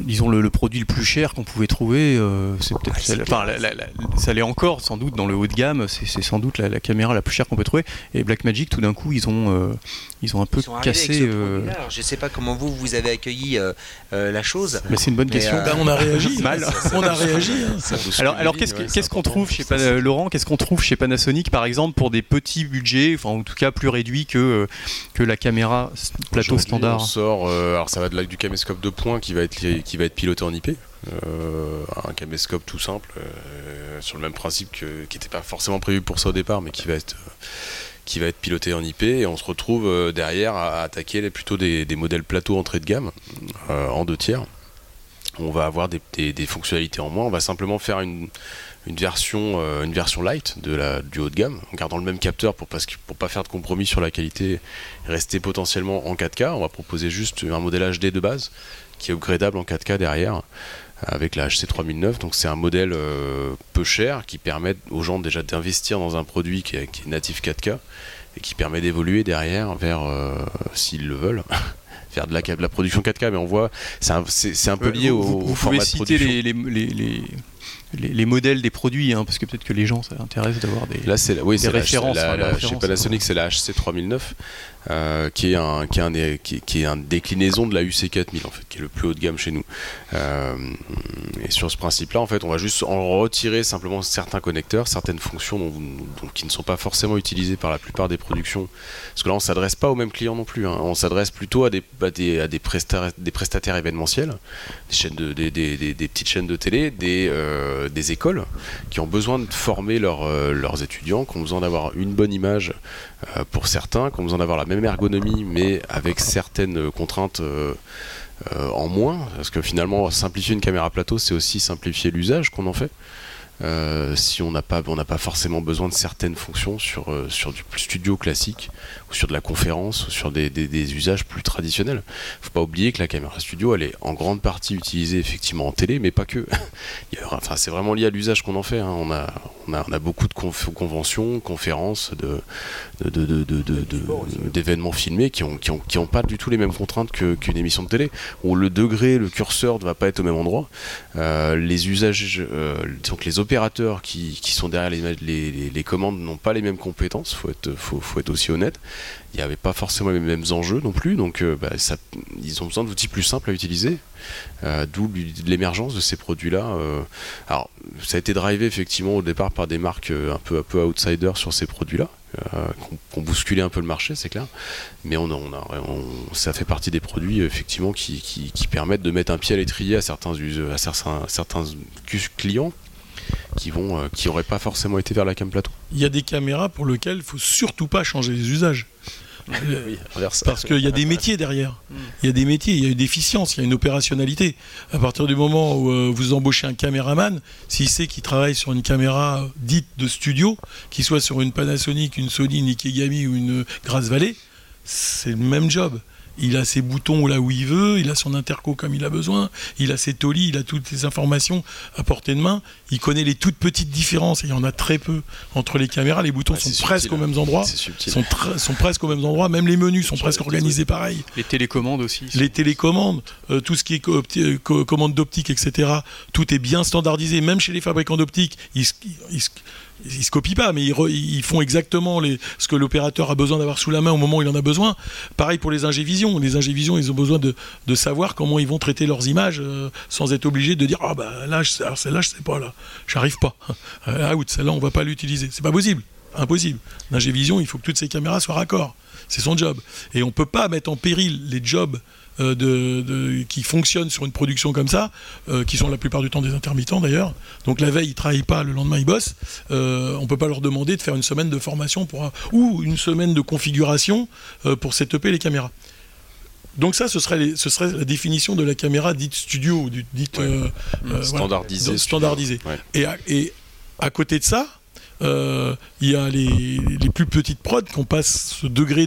disons le, produit le plus cher qu'on pouvait trouver, euh, c'est peut-être ça l'est encore sans doute dans le haut de gamme, c'est sans doute la, caméra la plus chère qu'on peut trouver. Et Blackmagic tout d'un coup ils ont euh, ils ont un peu cassé. Euh... je sais pas comment vous vous avez accueilli euh, la chose. Mais c'est une bonne question. Ben, on a réagi. Mal. on a réagi. Hein. Alors alors qu'est-ce qu'on trouve chez Laurent Qu'est-ce qu'on trouve chez Panasonic par exemple pour des petits budgets, enfin en tout cas plus réduits que que la caméra plateau standard. On sort alors ça va de du caméscope de points qui va être qui va être piloté en IP. Euh, un caméscope tout simple, euh, sur le même principe que, qui n'était pas forcément prévu pour ça au départ, mais qui va être, qui va être piloté en IP. Et on se retrouve euh, derrière à, attaquer plutôt des, modèles plateau entrée de gamme en deux tiers. On va avoir des, fonctionnalités en moins. On va simplement faire une, version, une version light de la, du haut de gamme, en gardant le même capteur pour ne pour pas faire de compromis sur la qualité, rester potentiellement en 4K. On va proposer juste un modèle HD de base qui est upgradable en 4K derrière avec la HC3009. Donc c'est un modèle euh, peu cher qui permet aux gens déjà d'investir dans un produit qui est, natif 4K et qui permet d'évoluer derrière vers, euh, s'ils le veulent, faire de la, de la, production 4K. Mais on voit, c'est un, peu lié au, vous, format de production. Les, les, les, les, modèles des produits, hein, parce que peut-être que les gens ça intéresse d'avoir des, Là, c'est oui, références. La, la, chez Panasonic, c'est la HC3009, euh, qui, est un, qui, est un, qui, une déclinaison de la UC4000, en fait, qui est le plus haut de gamme chez nous. Euh, et sur ce principe-là, en fait, on va juste en retirer simplement certains connecteurs, certaines fonctions qui ne sont pas forcément utilisées par la plupart des productions. Parce que là, on ne s'adresse pas aux mêmes clients non plus. Hein. On s'adresse plutôt à des, à des, prestataires événementiels, des, petites chaînes de télé, des. Euh, des écoles qui ont besoin de former euh, leurs étudiants, qui ont besoin d'avoir une bonne image pour certains, qui ont besoin d'avoir la même ergonomie mais avec certaines contraintes en moins, parce que finalement simplifier une caméra plateau c'est aussi simplifier l'usage qu'on en fait. Euh, si on n'a pas, pas forcément besoin de certaines fonctions sur, euh, sur du studio classique ou sur de la conférence ou sur des, usages plus traditionnels. Faut pas oublier que la caméra studio, elle est en grande partie utilisée effectivement en télé, mais pas que. enfin, c'est vraiment lié à l'usage qu'on en fait. Hein. On, a, on, a, beaucoup de conventions, conférences, d'événements filmés qui n'ont qui ont, qui ont pas du tout les mêmes contraintes qu'une émission de télé, où le degré, le curseur ne va pas être au même endroit. Euh, les usages, donc les opérations opérateurs qui, sont derrière les, commandes n'ont pas les mêmes compétences, faut être, faut, être aussi honnête. Il n'y avait pas forcément les mêmes enjeux non plus, donc bah, ça, ils ont besoin d'outils plus simples à utiliser, d'où l'émergence de ces produits-là. alors, ça a été drivé effectivement au départ par des marques un peu, un peu outsiders sur ces produits-là, euh, qu'on bousculé un peu le marché, c'est clair. Mais ça fait partie des produits effectivement qui, permettent de mettre un pied à l'étrier à certains clients qui vont euh, qui n'auraient pas forcément été vers la cam plateau. Il y a des caméras pour lesquelles il ne faut surtout pas changer les usages. Parce qu'il y a des métiers derrière. Il y a des métiers, il y a une efficience, il y a une opérationnalité. À partir du moment où euh, vous embauchez un caméraman, s'il sait qu'il travaille sur une caméra dite de studio, qu'il soit sur une Panasonic, une Sony, une Ikegami ou une Grasse Valley, c'est le même job il a ses boutons là où il veut, il a son interco comme il a besoin, il a ses tolis, il a toutes les informations à portée de main. Il connaît les toutes petites différences, et il y en a très peu entre les caméras. Les boutons sont presque aux mêmes endroits, sont, sont, presque aux mêmes endroits, même les menus sont presque organisés pareil. Les télécommandes aussi. Les télécommandes, euh, tout ce qui est euh, commande d'optique, etc., tout est bien standardisé, même chez les fabricants d'optique. Ils, ils se copient pas, mais ils, font exactement ce que l'opérateur a besoin d'avoir sous la main au moment où il en a besoin. Pareil pour les ingévisions. Les ingévisions, ils ont besoin de, savoir comment ils vont traiter leurs images euh, sans être obligés de dire ah bah là, celle-là je sais pas là, j'arrive pas. Ah out, celle-là on va pas l'utiliser. C'est pas possible, impossible. L'ingévision, il faut que toutes ces caméras soient raccord. C'est son job. Et on peut pas mettre en péril les jobs euh, de, qui fonctionnent sur une production comme ça, euh, qui sont la plupart du temps des intermittents d'ailleurs. Donc la veille, ils travaillent pas, le lendemain, ils bossent. Euh, on peut pas leur demander de faire une semaine de formation pour ou une semaine de configuration pour setuper les caméras. Donc ça, ce serait, ce serait la définition de la caméra dite studio, dite standardisée. standardisée. Et, et à côté de ça, euh, il y a les, plus petites prods qu'on passe ce degré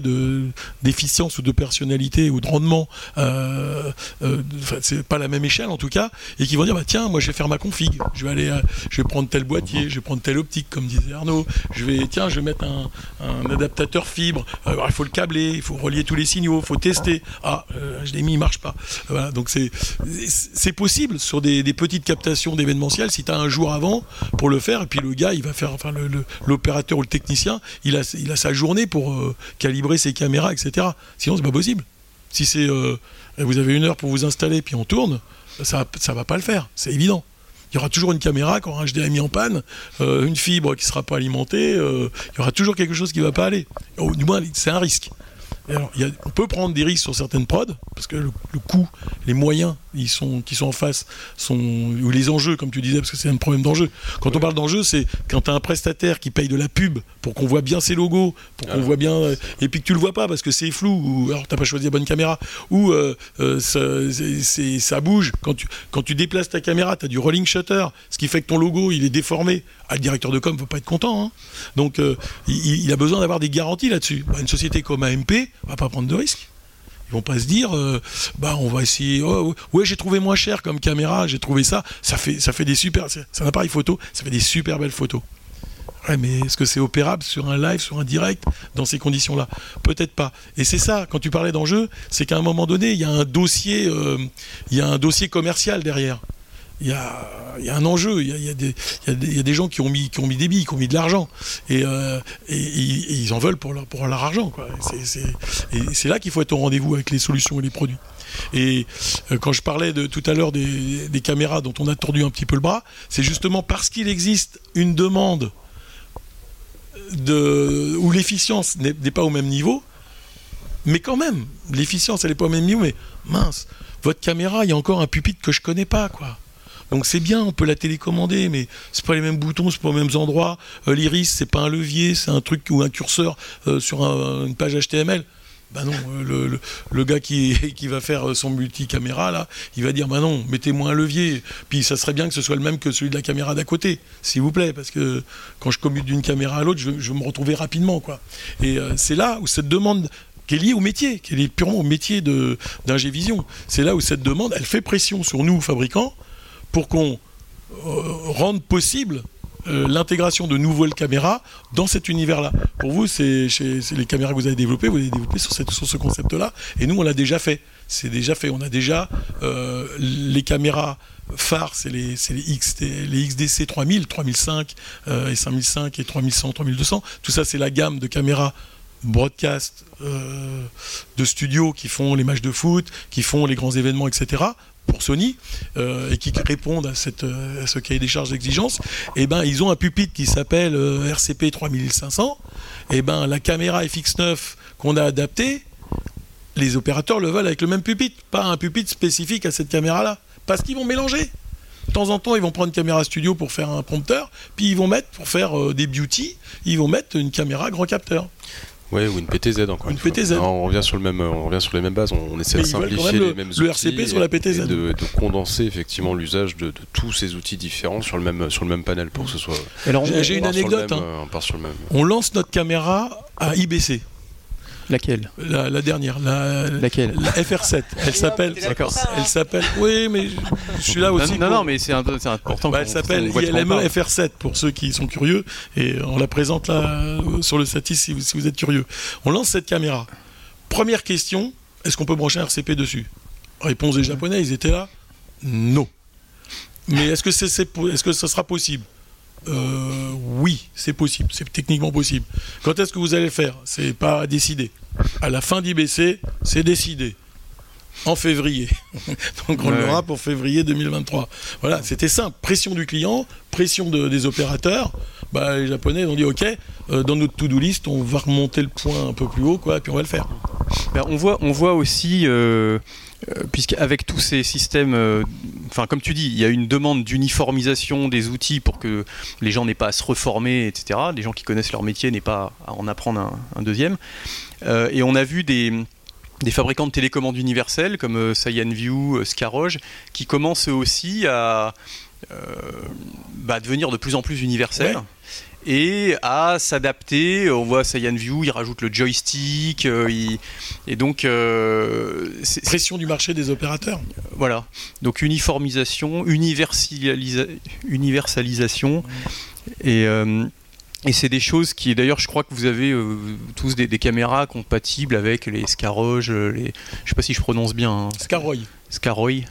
d'efficience ou de personnalité ou de rendement, euh, euh, c'est pas la même échelle en tout cas, et qui vont dire bah tiens moi je vais faire ma config, je vais aller, je vais prendre tel boîtier, je vais prendre telle optique comme disait Arnaud, je vais tiens je vais mettre un, adaptateur fibre, il faut le câbler, il faut relier tous les signaux, il faut tester, ah je l'ai mis il marche pas, donc c'est c'est possible sur des, des petites captations d'événementiel si tu as un jour avant pour le faire et puis le gars il va faire enfin le l'opérateur ou le technicien, il a, il a sa journée pour euh, calibrer ses caméras, etc. Sinon, c'est pas possible. Si c'est euh, vous avez une heure pour vous installer puis on tourne, ça ça va pas le faire, c'est évident. Il y aura toujours une caméra quand un HDMI en panne, euh, une fibre qui sera pas alimentée, il y aura toujours quelque chose qui va pas aller. du moins, c'est un risque on peut prendre des risques sur certaines prods, parce que le, coût, les moyens ils sont, qui sont en face, sont, ou les enjeux, comme tu disais, parce que c'est un problème d'enjeu. Quand on parle d'enjeu, c'est quand tu as un prestataire qui paye de la pub pour qu'on voit bien ses logos, pour qu'on voit bien, euh, et puis que tu le vois pas parce que c'est flou, ou alors t'as pas choisi la bonne caméra, ou euh, euh, ça, bouge. Quand tu, quand tu déplaces ta caméra, tu as du rolling shutter, ce qui fait que ton logo il est déformé. Ah, le directeur de com ne peut pas être content. Hein. Donc il, a besoin d'avoir des garanties là-dessus. Bah, une société comme AMP, va pas prendre de risques. Ils vont pas se dire, euh, bah on va essayer. Oh, ouais, j'ai trouvé moins cher comme caméra, j'ai trouvé ça. Ça fait, ça fait des super. C'est un appareil photo, ça fait des super belles photos. Ouais, mais est-ce que c'est opérable sur un live, sur un direct, dans ces conditions-là? Peut-être pas. Et c'est ça, quand tu parlais d'enjeu, c'est qu'à un moment donné, il y a un dossier, euh, il y a un dossier commercial derrière il y a, un enjeu, il y a, des gens qui ont mis, qui ont mis des billes, qui ont mis de l'argent, et, euh, ils en veulent pour leur, pour leur argent. C'est là qu'il faut être au rendez-vous avec les solutions et les produits. Et euh, quand je parlais de, tout à l'heure des, caméras dont on a tordu un petit peu le bras, c'est justement parce qu'il existe une demande de, où l'efficience n'est pas au même niveau, mais quand même, l'efficience elle n'est pas au même niveau, mais mince, votre caméra, il y a encore un pupitre que je connais pas, quoi. Donc c'est bien, on peut la télécommander, mais c'est pas les mêmes boutons, c'est pas les mêmes endroits. Euh, L'iris, c'est pas un levier, c'est un truc ou un curseur euh, sur une page HTML. Ben non, euh, le, gars qui, qui, va faire son multicaméra, là, il va dire, bah non, mettez-moi un levier. Puis ça serait bien que ce soit le même que celui de la caméra d'à côté, s'il vous plaît, parce que quand je commute d'une caméra à l'autre, je, vais me retrouver rapidement. Quoi. Et c'est là où cette demande qui est liée au métier, qui est purement au métier d'Ingévision, c'est là où cette demande, elle fait pression sur nous, fabricants, pour qu'on euh, rende possible euh, l'intégration de nouvelles caméras dans cet univers-là. Pour vous, c'est les caméras que vous avez développées, vous avez développé sur, ce concept-là, et nous, on l'a déjà fait. C'est déjà fait. On a déjà euh, les caméras phares, c'est les, les, XDC 3000, 3005 et 5005 et 3100, 3200. Tout ça, c'est la gamme de caméras broadcast de studios qui font les matchs de foot, qui font les grands événements, etc. pour Sony euh, et qui répondent à, cette, à ce cahier des charges d'exigence, eh ben, ils ont un pupitre qui s'appelle RCP 3500. Et ben, la caméra FX9 qu'on a adaptée, les opérateurs le veulent avec le même pupitre, pas un pupitre spécifique à cette caméra-là. Parce qu'ils vont mélanger. De temps en temps, ils vont prendre une caméra studio pour faire un prompteur, puis ils vont mettre, pour faire euh, des beauty, ils vont mettre une caméra grand capteur. Oui, ou une PTZ encore une, PTZ. on revient sur le même, on revient sur les mêmes bases. On, essaie de simplifier les mêmes le RCP sur la PTZ. Et de, condenser effectivement l'usage de, tous ces outils différents sur le même, sur le même panel pour que ce soit. Alors j'ai une anecdote. Hein. on part sur le même. On lance notre caméra à IBC. Laquelle la, dernière, la, Laquelle La FR7. Elle s'appelle. D'accord. Elle s'appelle. Oui, mais je suis là aussi. Non, non, mais c'est important. Bah, elle s'appelle ILME FR7 pour ceux qui sont curieux et on la présente là euh, sur le Satis si vous, êtes curieux. On lance cette caméra. Première question est-ce qu'on peut brancher un RCP dessus? Réponse des Japonais, ils étaient là. Non. Mais est-ce que, c'est, est-ce que ça sera possible? Euh, oui, c'est possible, c'est techniquement possible. Quand est-ce que vous allez le faire? C'est pas décidé. À la fin d'IBC, c'est décidé. En février. Donc on l'aura pour février 2023. Voilà, c'était simple. Pression du client, pression des opérateurs. Bah, les Japonais ont dit OK, euh, dans notre to-do list, on va remonter le point un peu plus haut, quoi, puis on va le faire. Ben, on, voit, on voit aussi. Euh, puisqu'avec tous ces systèmes, euh, enfin comme tu dis, il y a une demande d'uniformisation des outils pour que les gens n'aient pas à se reformer, etc. Les gens qui connaissent leur métier n'aient pas à en apprendre un, deuxième. Euh, et on a vu des, fabricants de télécommandes universelles comme Cyanview, Scaroge, qui commencent aussi à bah, devenir de plus en plus universels et à s'adapter. On voit Saiyan View, il rajoute le joystick, euh, et donc euh, pression du marché des opérateurs. Voilà, donc uniformisation, universalisation, et euh, et c'est des choses qui, d'ailleurs, je crois que vous avez tous des, caméras compatibles avec les Scaroge, les, je sais pas si je prononce bien. Hein. Scaroy. Scaroy,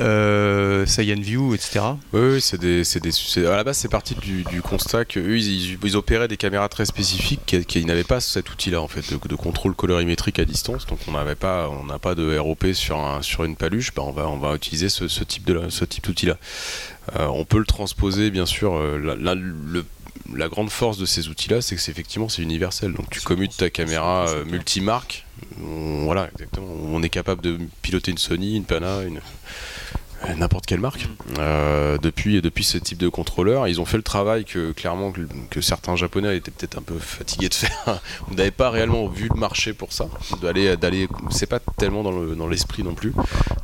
euh, View, etc. Oui, c'est des, des, à la base, c'est parti du, constat qu'eux, ils, opéraient des caméras très spécifiques qui, n'avaient pas cet outil-là, en fait, de, contrôle colorimétrique à distance. Donc, on n'avait pas, on n'a pas de ROP sur, un, sur une paluche. Ben, on, va, on va utiliser ce, type de, ce type d'outil-là. Euh, on peut le transposer, bien sûr. Euh, le, la grande force de ces outils-là, c'est que c'est effectivement c'est universel. Donc tu commutes ta caméra euh, multimarque. voilà, exactement. On est capable de piloter une Sony, une Pana, une n'importe quelle marque. Euh, depuis, depuis ce type de contrôleur, ils ont fait le travail que clairement que, certains japonais étaient peut-être un peu fatigués de faire. On n'avait pas réellement vu le marché pour ça. D'aller, d'aller, c'est pas tellement dans, l'esprit non plus,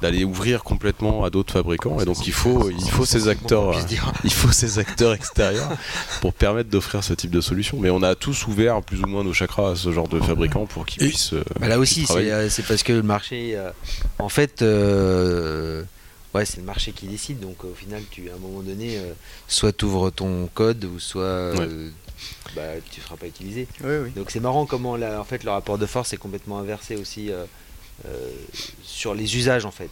d'aller ouvrir complètement à d'autres fabricants. Et donc il faut, il faut ces acteurs, il faut ces acteurs extérieurs pour permettre d'offrir ce type de solution. Mais on a tous ouvert plus ou moins nos chakras à ce genre de fabricants pour qu'ils puissent. Euh, bah là aussi, euh, c'est, parce que le marché, en fait ouais, c'est le marché qui décide. Donc au final, tu, à un moment donné, euh, soit tu ouvres ton code, ou soit euh, bah, tu ne seras pas utilisé. Donc c'est marrant comment en fait, le rapport de force est complètement inversé aussi. Euh, sur les usages en fait.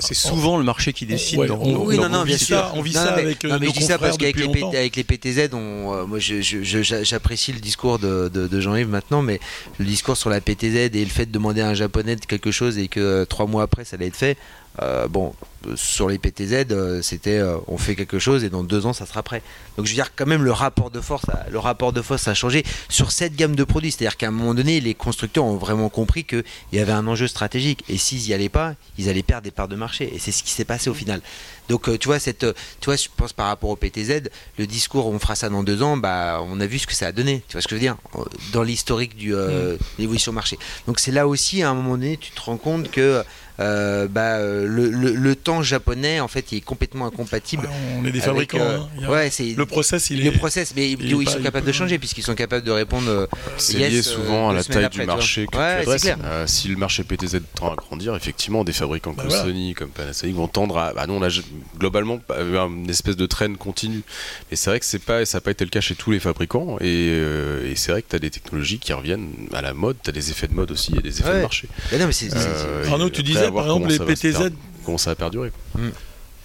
c'est souvent le marché qui décide. oui, non, non, bien sûr. on vit ça avec non, mais je dis ça parce qu'avec les, avec les PTZ, on, moi j'apprécie le discours de, de Jean-Yves maintenant, mais le discours sur la PTZ et le fait de demander à un japonais quelque chose et que trois mois après ça allait être fait, euh, bon, sur les PTZ, euh, c'était euh, on fait quelque chose et dans deux ans ça sera prêt. Donc je veux dire quand même le rapport de force, le rapport de force a changé sur cette gamme de produits. C'est-à-dire qu'à un moment donné, les constructeurs ont vraiment compris qu'il y avait un enjeu stratégique et s'ils n'y allaient pas, ils allaient perdre des parts de marché. Et c'est ce qui s'est passé au final. Donc tu vois cette, tu vois, je pense par rapport au PTZ, le discours on fera ça dans deux ans, bah on a vu ce que ça a donné. Tu vois ce que je veux dire? Dans l'historique du mm. l'évolution marché. Donc c'est là aussi à un moment donné, tu te rends compte que euh, bah, euh, le, temps japonais en fait il est complètement incompatible. on est des fabricants. Euh, hein. ouais, c'est le process. Il le process, mais ils sont capables de changer puisqu'ils sont capables de répondre. C'est lié souvent à la taille du marché. si le marché PTZ tend à grandir, effectivement, des fabricants bah comme Sony, comme Panasonic vont tendre à. Bah, nous, on a globalement une espèce de traîne continue. Et c'est vrai que c'est pas, ça n'a pas été le cas chez tous les fabricants. Et, c'est vrai que tu as des technologies qui reviennent à la mode. Tu as des effets de mode aussi et des effets de marché. Arnaud, tu disais par exemple, les PTZ. Comment ça a perduré hmm.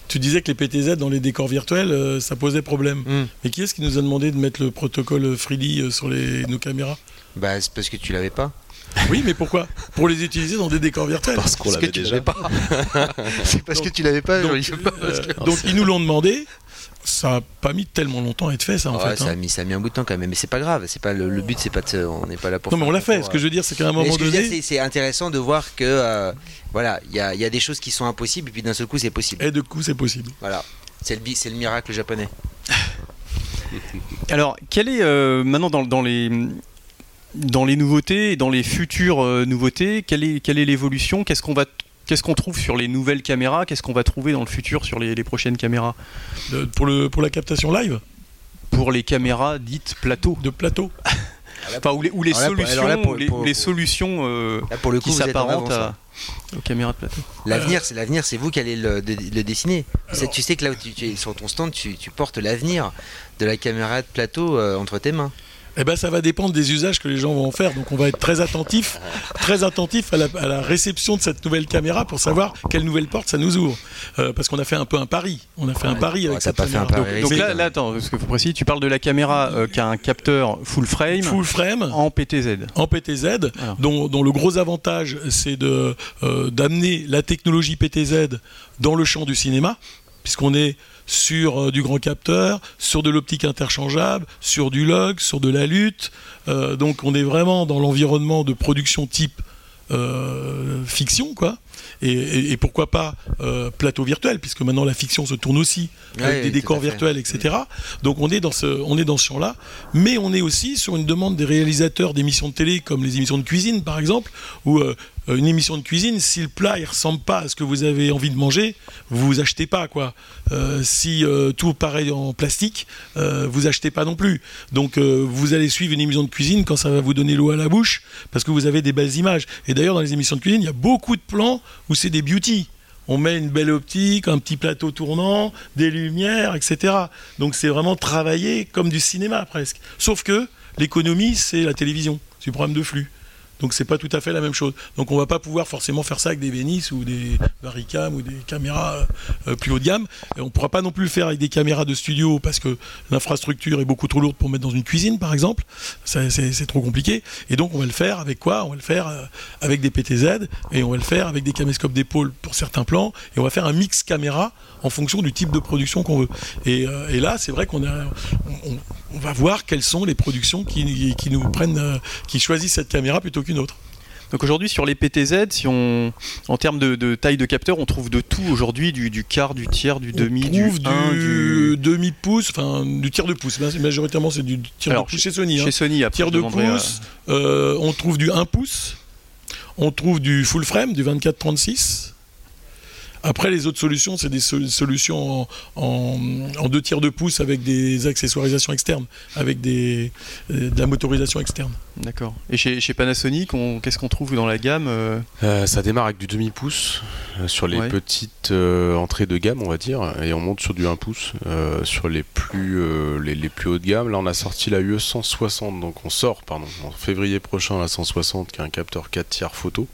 tu disais que les PTZ dans les décors virtuels, euh, ça posait problème. Hmm. Mais qui est-ce qui nous a demandé de mettre le protocole Freely euh, sur les, nos caméras? Bah, c'est parce que tu l'avais pas. Oui, mais pourquoi? Pour les utiliser dans des décors virtuels. Parce qu'on Parce que l'avait tu déjà. l'avais pas. c'est parce que tu l'avais pas. Donc, je sais pas, parce que- euh, donc, ils nous l'ont demandé. Ça n'a pas mis tellement longtemps à être fait, ça, en Ouais, fait. ça, a hein. mis, ça a mis un bout de temps quand même, mais c'est pas grave. C'est pas le, le but, c'est pas de, se- on n'est pas là pour. Non, mais on l'a fait. pour, Ce que je veux dire, c'est qu'à un moment donné, c'est- intéressant de voir que euh, voilà, il y a, il y a des choses qui sont impossibles et puis d'un seul coup c'est possible. et de coup, c'est possible. Voilà, c'est le, c'est le miracle japonais. Alors, quel est euh, maintenant dans, dans les dans les nouveautés et dans les futures euh, nouveautés, quelle est quelle est l'évolution? Qu'est-ce qu'on va Qu'est-ce qu'on trouve sur les nouvelles caméras? Qu'est-ce qu'on va trouver dans le futur sur les, les prochaines caméras? De- pour, le, pour la captation live? Pour les caméras dites plateau de plateau. Enfin, ou les, ou les là, solutions, alors là, pour- ou les, pour- ou les pour- solutions euh, Là pour le coup, qui vous êtes en s'apparentent à- aux caméras de plateau. L'avenir, c'est l'avenir, c'est vous qui allez le, de- le dessiner. Alors- tu sais que là où tu, tu es sur ton stand, tu, tu portes l'avenir de la caméra de plateau euh, entre tes mains. Eh ben, ça va dépendre des usages que les gens vont en faire. Donc, on va être très attentif, très attentif à la, à la réception de cette nouvelle caméra pour savoir quelle nouvelle porte ça nous ouvre. Euh, parce qu'on a fait un peu un pari. On a fait un pari Ouais, avec cette pas fait un caméra. pari Donc Mais- là, là, attends, parce qu'il faut préciser, tu parles de la caméra euh, qui a un capteur full frame Full frame. en PTZ. en PTZ, dont le gros avantage c'est de euh, d'amener la technologie PTZ dans le champ du cinéma, puisqu'on est sur euh, du grand capteur, sur de l'optique interchangeable, sur du log, sur de la lutte. Euh, donc on est vraiment dans l'environnement de production type euh, fiction, quoi. Et, et- et pourquoi pas euh, plateau virtuel, puisque maintenant la fiction se tourne aussi avec Ouais, des décors virtuels, etc. Donc on est dans ce, on est dans ce champ-là, mais on est aussi sur une demande des réalisateurs d'émissions de télé, comme les émissions de cuisine par exemple, où euh, une émission de cuisine, si le plat il ressemble pas à ce que vous avez envie de manger, vous achetez pas quoi. Euh, si euh, tout paraît en plastique, euh, vous achetez pas non plus. Donc euh, vous allez suivre une émission de cuisine quand ça va vous donner l'eau à la bouche, parce que vous avez des belles images. Et d'ailleurs dans les émissions de cuisine, il y a beaucoup de plans où c'est des beauty. On met une belle optique, un petit plateau tournant, des lumières, etc. Donc c'est vraiment travaillé comme du cinéma presque. Sauf que l'économie, c'est la télévision, c'est du problème de flux. Donc c'est pas tout à fait la même chose. Donc on va pas pouvoir forcément faire ça avec des Venice ou des Varicam ou des caméras euh, euh, plus haut de gamme. Et on pourra pas non plus le faire avec des caméras de studio parce que l'infrastructure est beaucoup trop lourde pour mettre dans une cuisine par exemple. C'est trop compliqué. Et donc on va le faire avec quoi? On va le faire euh, avec des PTZ et on va le faire avec des caméscopes d'épaule pour certains plans et on va faire un mix caméra en fonction du type de production qu'on veut. Et, là c'est vrai qu'on va voir quelles sont les productions qui, nous prennent, qui choisissent cette caméra plutôt qu'une autre. Donc aujourd'hui sur les PTZ, si on, en termes de, de taille de capteur, on trouve de tout aujourd'hui, du, du quart, du tiers, du demi, on du trouve 1, du, du... demi pouce, enfin du tiers de pouce. Ma- Majoritairement c'est du tiers Alors, de pouce chez Sony. hein. Chez Sony, après, Tiers de à- pouce, euh, on trouve du 1 pouce, on trouve du full frame, du 24-36. Après, les autres solutions, c'est des sol- solutions en, en, en deux tiers de pouce avec des accessoirisations externes, avec des, euh, de la motorisation externe. D'accord. Et chez, chez Panasonic, on- qu'est-ce qu'on trouve dans la gamme euh, Euh, ça démarre avec du demi-pouce sur les Ouais. petites euh, entrées de gamme, on va dire, et on monte sur du 1 pouce euh, sur les plus, euh, les, les plus hauts de gamme. Là, on a sorti la UE 160, donc on sort, pardon, en février prochain la 160, qui est un capteur 4 tiers photo,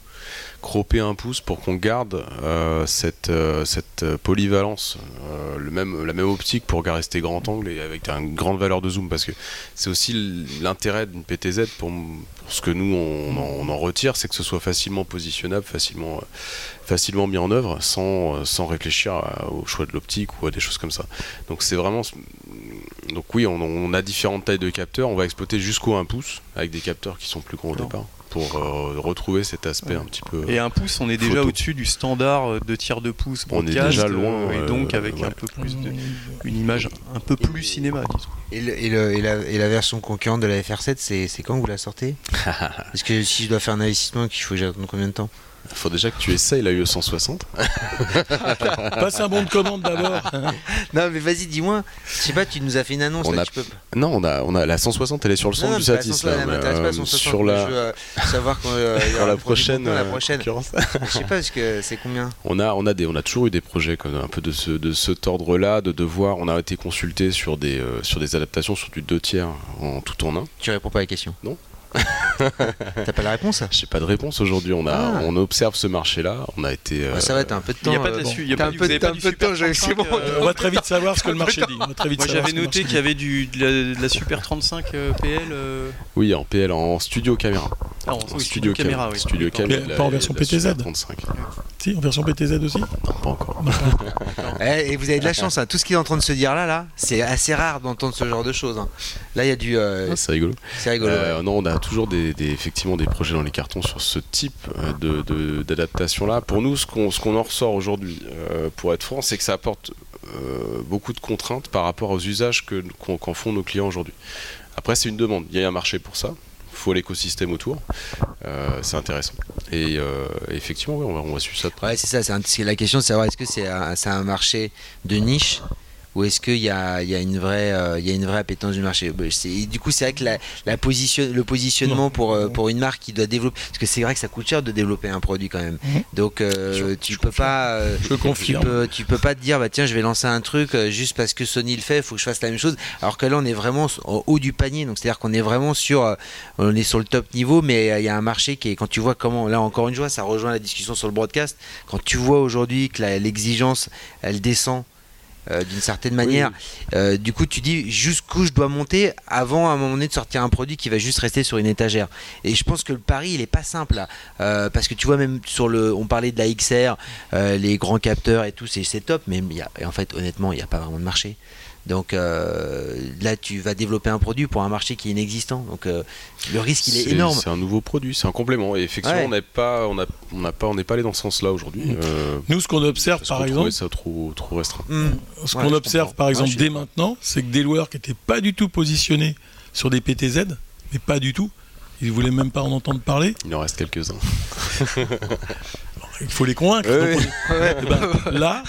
croppé 1 pouce pour qu'on garde euh, cette, euh, cette polyvalence, euh, le même, la même optique pour rester grand angle et avec une grande valeur de zoom, parce que c'est aussi l'intérêt d'une PTZ pour, pour ce que nous on, en, on en retire, c'est que ce soit facilement positionnable, facilement, facilement mis en œuvre, sans, sans réfléchir à- au choix de l'optique ou à des choses comme ça. Donc c'est vraiment. Donc oui, on, on a différentes tailles de capteurs, on va exploiter jusqu'au 1 pouce avec des capteurs qui sont plus gros au départ pour euh, retrouver cet aspect Ouais. un petit peu. Et un pouce, on est déjà au-dessus du standard euh, de tiers de pouce On est déjà euh, loin, et donc euh, avec ouais. un peu plus de, une image un peu plus cinéma, disons. Et, le- et le- et la, et la version concurrente de la FR7, c'est quand vous la sortez? Parce que si je dois faire un investissement, qu'il faut que j'attende combien de temps? Il faut déjà que tu essayes la UE 160. Passe un bon de commande d'abord. Non, mais vas-y, dis-moi. Je sais pas, tu nous as fait une annonce. On là, a- tu peux... Non, on a, on a la 160, elle est sur le Non, centre non, du Satis. 160, là, elle mais, m'intéresse pas, euh, 160, sur mais la, je veux euh, savoir quand euh, il y sur aura la prochaine. contenu, la euh, prochaine. Je sais pas, parce que c'est combien On a, on a des, on a toujours eu des projets comme un peu de ce, de cet ordre-là, de devoir. On a été consulté sur des, euh, sur des adaptations sur du 2 tiers en tout en un. Tu réponds pas à la question. T'as pas la réponse? J'ai pas de réponse aujourd'hui. On, a, Ah. on observe ce marché-là. On a été. euh, Ouais, Ça va, t'as un peu de Il temps. a pas de euh, bon. il y a T'as pas un du- peu vous avez t'as un peu de temps, 35, bon. euh, On va très vite savoir ce que le marché dit. On va très vite Moi j'avais noté qu'il y avait du, de, la, de la Super 35 euh, PL. euh, Oui, en PL, en studio caméra. ah, en, En oui, studio caméra, oui. Studio caméra. Pas en version PTZ. 35. dit. Si, en version PTZ aussi Non, pas encore. Eh, et vous avez de la chance, hein. tout ce qui est en train de se dire là, là, c'est assez rare d'entendre ce genre de choses. hein. Là, il y a du. euh, Ah, c'est rigolo. c'est rigolo. Euh. Non, on a toujours des, effectivement des projets dans les cartons sur ce type euh, d'adaptation-là. Pour nous, ce qu'on en ressort aujourd'hui, euh, pour être franc, c'est que ça apporte euh, beaucoup de contraintes par rapport aux usages que- qu'en font nos clients aujourd'hui. Après, c'est une demande. Il y a un marché pour ça. Il faut l'écosystème autour. C'est intéressant. Et effectivement, ouais, on, va, on va suivre ça de près. Ouais, c'est ça, c'est c'est la question de savoir est-ce que c'est un marché de niche ou est-ce qu'il y a, il y, a une vraie, euh, il y a une vraie appétence du marché Bah, c'est- et Du coup, c'est vrai que la, la position, le positionnement pour, euh, pour une marque qui doit développer. Parce que c'est vrai que ça coûte cher de développer un produit quand même. Mhm. Donc, euh, Je- tu je peux confirme. pas. euh, Je tu confirme. peux, tu peux pas te dire, bah tiens, je vais lancer un truc juste parce que Sony le fait, il faut que je fasse la même chose. Alors que là, on est vraiment au haut du panier. Donc, c'est-à-dire qu'on est vraiment sur, on est sur le top niveau, mais il y a un marché qui est, quand tu vois comment, là encore une fois, ça rejoint la discussion sur le broadcast. Quand tu vois aujourd'hui que l'exigence, elle descend. Euh, d'une certaine manière, Euh, du coup tu dis jusqu'où je dois monter avant à un moment donné de sortir un produit qui va juste rester sur une étagère. Et je pense que le pari il est pas simple là, Euh, parce que tu vois même sur le, on parlait de la XR, les grands capteurs et tout, c'est top, mais il y a, et en fait honnêtement il n'y a pas vraiment de marché. Donc euh, là tu vas développer un produit pour un marché qui est inexistant. Donc euh, le risque il est, énorme. C'est un nouveau produit, c'est un complément. Et effectivement, Ouais. on n'est pas, on a, on pas, on n'est pas allé dans ce sens-là aujourd'hui. Euh, Nous, ce qu'on observe, par qu'on exemple, ça trop, trop restreint. Hmm. ce Ouais, qu'on observe, comprends. par exemple, dès maintenant, c'est que des loueurs qui n'étaient pas du tout positionnés sur des PTZ, mais pas du tout, ils ne voulaient même pas en entendre parler, Il en reste quelques-uns. il faut les convaincre. Donc. Eh ben, là,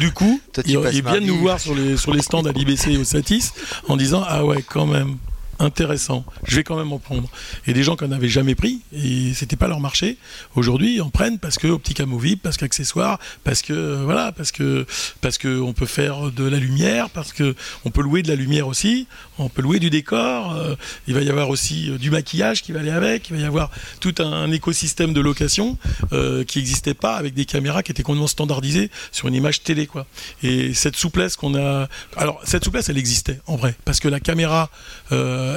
du coup, Toi, ils, ils viennent nous voir sur les, sur les stands à l'IBC et au Satis en disant Ah ouais, quand même, intéressant, je vais quand même en prendre. Et des gens qui n'en avaient jamais pris, et c'était pas leur marché, aujourd'hui ils en prennent parce que optique amovible, parce qu'accessoires, parce que euh, voilà, parce que parce on peut faire de la lumière, parce que on peut louer de la lumière aussi, on peut louer du décor, euh, il va y avoir aussi euh, du maquillage qui va aller avec, il va y avoir tout un, écosystème de location qui n'existait pas avec des caméras qui étaient complètement standardisées sur une image télé quoi. Et cette souplesse qu'on a, alors cette souplesse elle existait en vrai parce que la caméra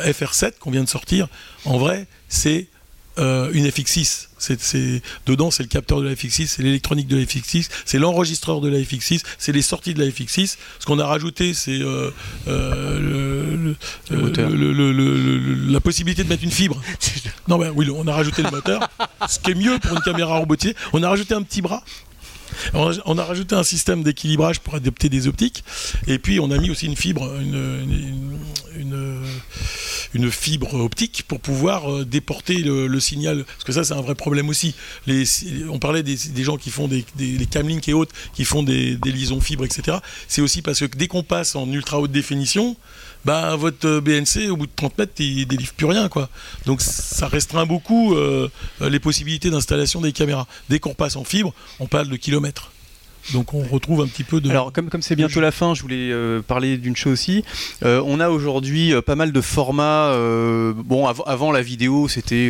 FR7 qu'on vient de sortir, en vrai c'est euh, une FX6. C'est, c'est- dedans, c'est le capteur de la FX6, c'est l'électronique de la FX6, c'est l'enregistreur de la FX6, c'est les sorties de la FX6. Ce qu'on a rajouté, c'est euh, euh, la possibilité de mettre une fibre. Non, ben oui, on a rajouté le moteur, ce qui est mieux pour une caméra robotisée. On a rajouté un petit bras. On a, rajouté un système d'équilibrage pour adapter des optiques. Et puis, on a mis aussi une fibre, une, fibre optique pour pouvoir euh, déporter le, signal. Parce que ça, c'est un vrai problème aussi. On parlait des, gens qui font des, des et autres, qui font des, des liaisons fibres, etc. C'est aussi parce que dès qu'on passe en ultra haute définition, bah, votre euh, BNC, au bout de 30 mètres, il délivre plus rien. Quoi. Donc ça restreint beaucoup euh, les possibilités d'installation des caméras. Dès qu'on passe en fibre, on parle de kilomètres. Donc on retrouve un petit peu de... Alors, comme comme c'est bientôt la fin, je voulais euh, parler d'une chose aussi. Euh, on a aujourd'hui euh, pas mal de formats. bon, av- avant la vidéo, c'était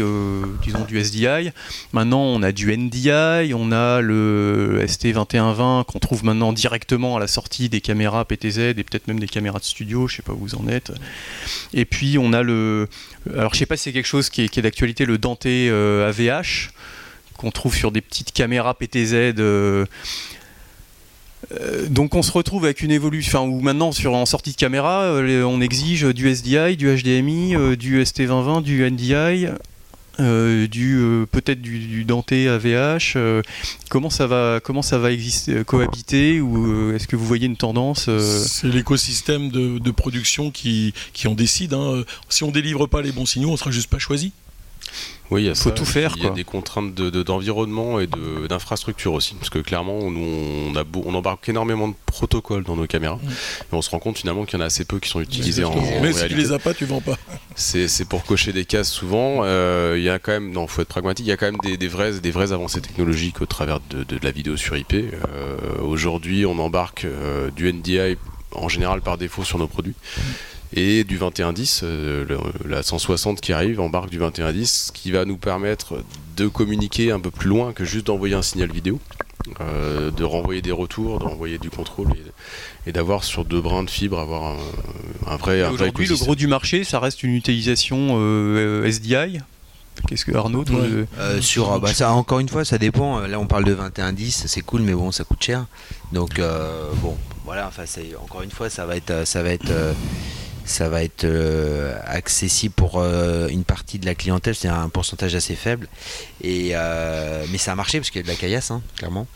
disons du SDI. Maintenant, on a du NDI, on a le ST2120 qu'on trouve maintenant directement à la sortie des caméras PTZ et peut-être même des caméras de studio. Je sais pas où vous en êtes. Et puis on a le. Alors, je sais pas si c'est quelque chose qui est, d'actualité, le Dante AVH qu'on trouve sur des petites caméras PTZ. euh, donc on se retrouve avec une évolution, enfin maintenant en sortie de caméra, euh, on exige du SDI, du HDMI, euh, du ST2020, du NDI, euh, du euh, peut-être du, Dante AVH. euh, comment ça va, comment ça va exister, euh, cohabiter ou euh, est-ce que vous voyez une tendance euh, C'est l'écosystème de, production qui, en décide. hein. Si on délivre pas les bons signaux, on sera juste pas choisi. Oui, il y a Faut ça, tout faire, Il y a des contraintes de- de- d'environnement et d'infrastructure aussi. Parce que clairement, nous, on, a beau- on embarque énormément de protocoles dans nos caméras. Mm. Et on se rend compte finalement qu'il y en a assez peu qui sont utilisés en, en Mais si tu les as pas, tu vends pas. C'est pour cocher des cases souvent. Euh, Il y a quand même, non, faut être pragmatique. Il y a quand même des, des vraies, des vraies avancées technologiques au travers de, la vidéo sur IP. Euh, Aujourd'hui, on embarque euh, du NDI en général par défaut sur nos produits. Et du 2110, la 160 qui arrive embarque du 2110, qui va nous permettre de communiquer un peu plus loin que juste d'envoyer un signal vidéo. de renvoyer des retours, d'envoyer du contrôle et, d'avoir sur deux brins de fibre avoir un, vrai. Aujourd'hui, le gros du marché, ça reste une utilisation SDI Qu'est-ce que Arnaud euh, Sur euh, bah, ça, encore une fois, ça dépend. Là, on parle de 21-10, c'est cool, mais bon, ça coûte cher. Donc euh, bon, voilà. Enfin, encore une fois, ça va être, ça va être ça va être euh, accessible pour euh, une partie de la clientèle, c'est un pourcentage assez faible. Et, euh, mais ça a marché parce qu'il y a de la caillasse, hein, clairement.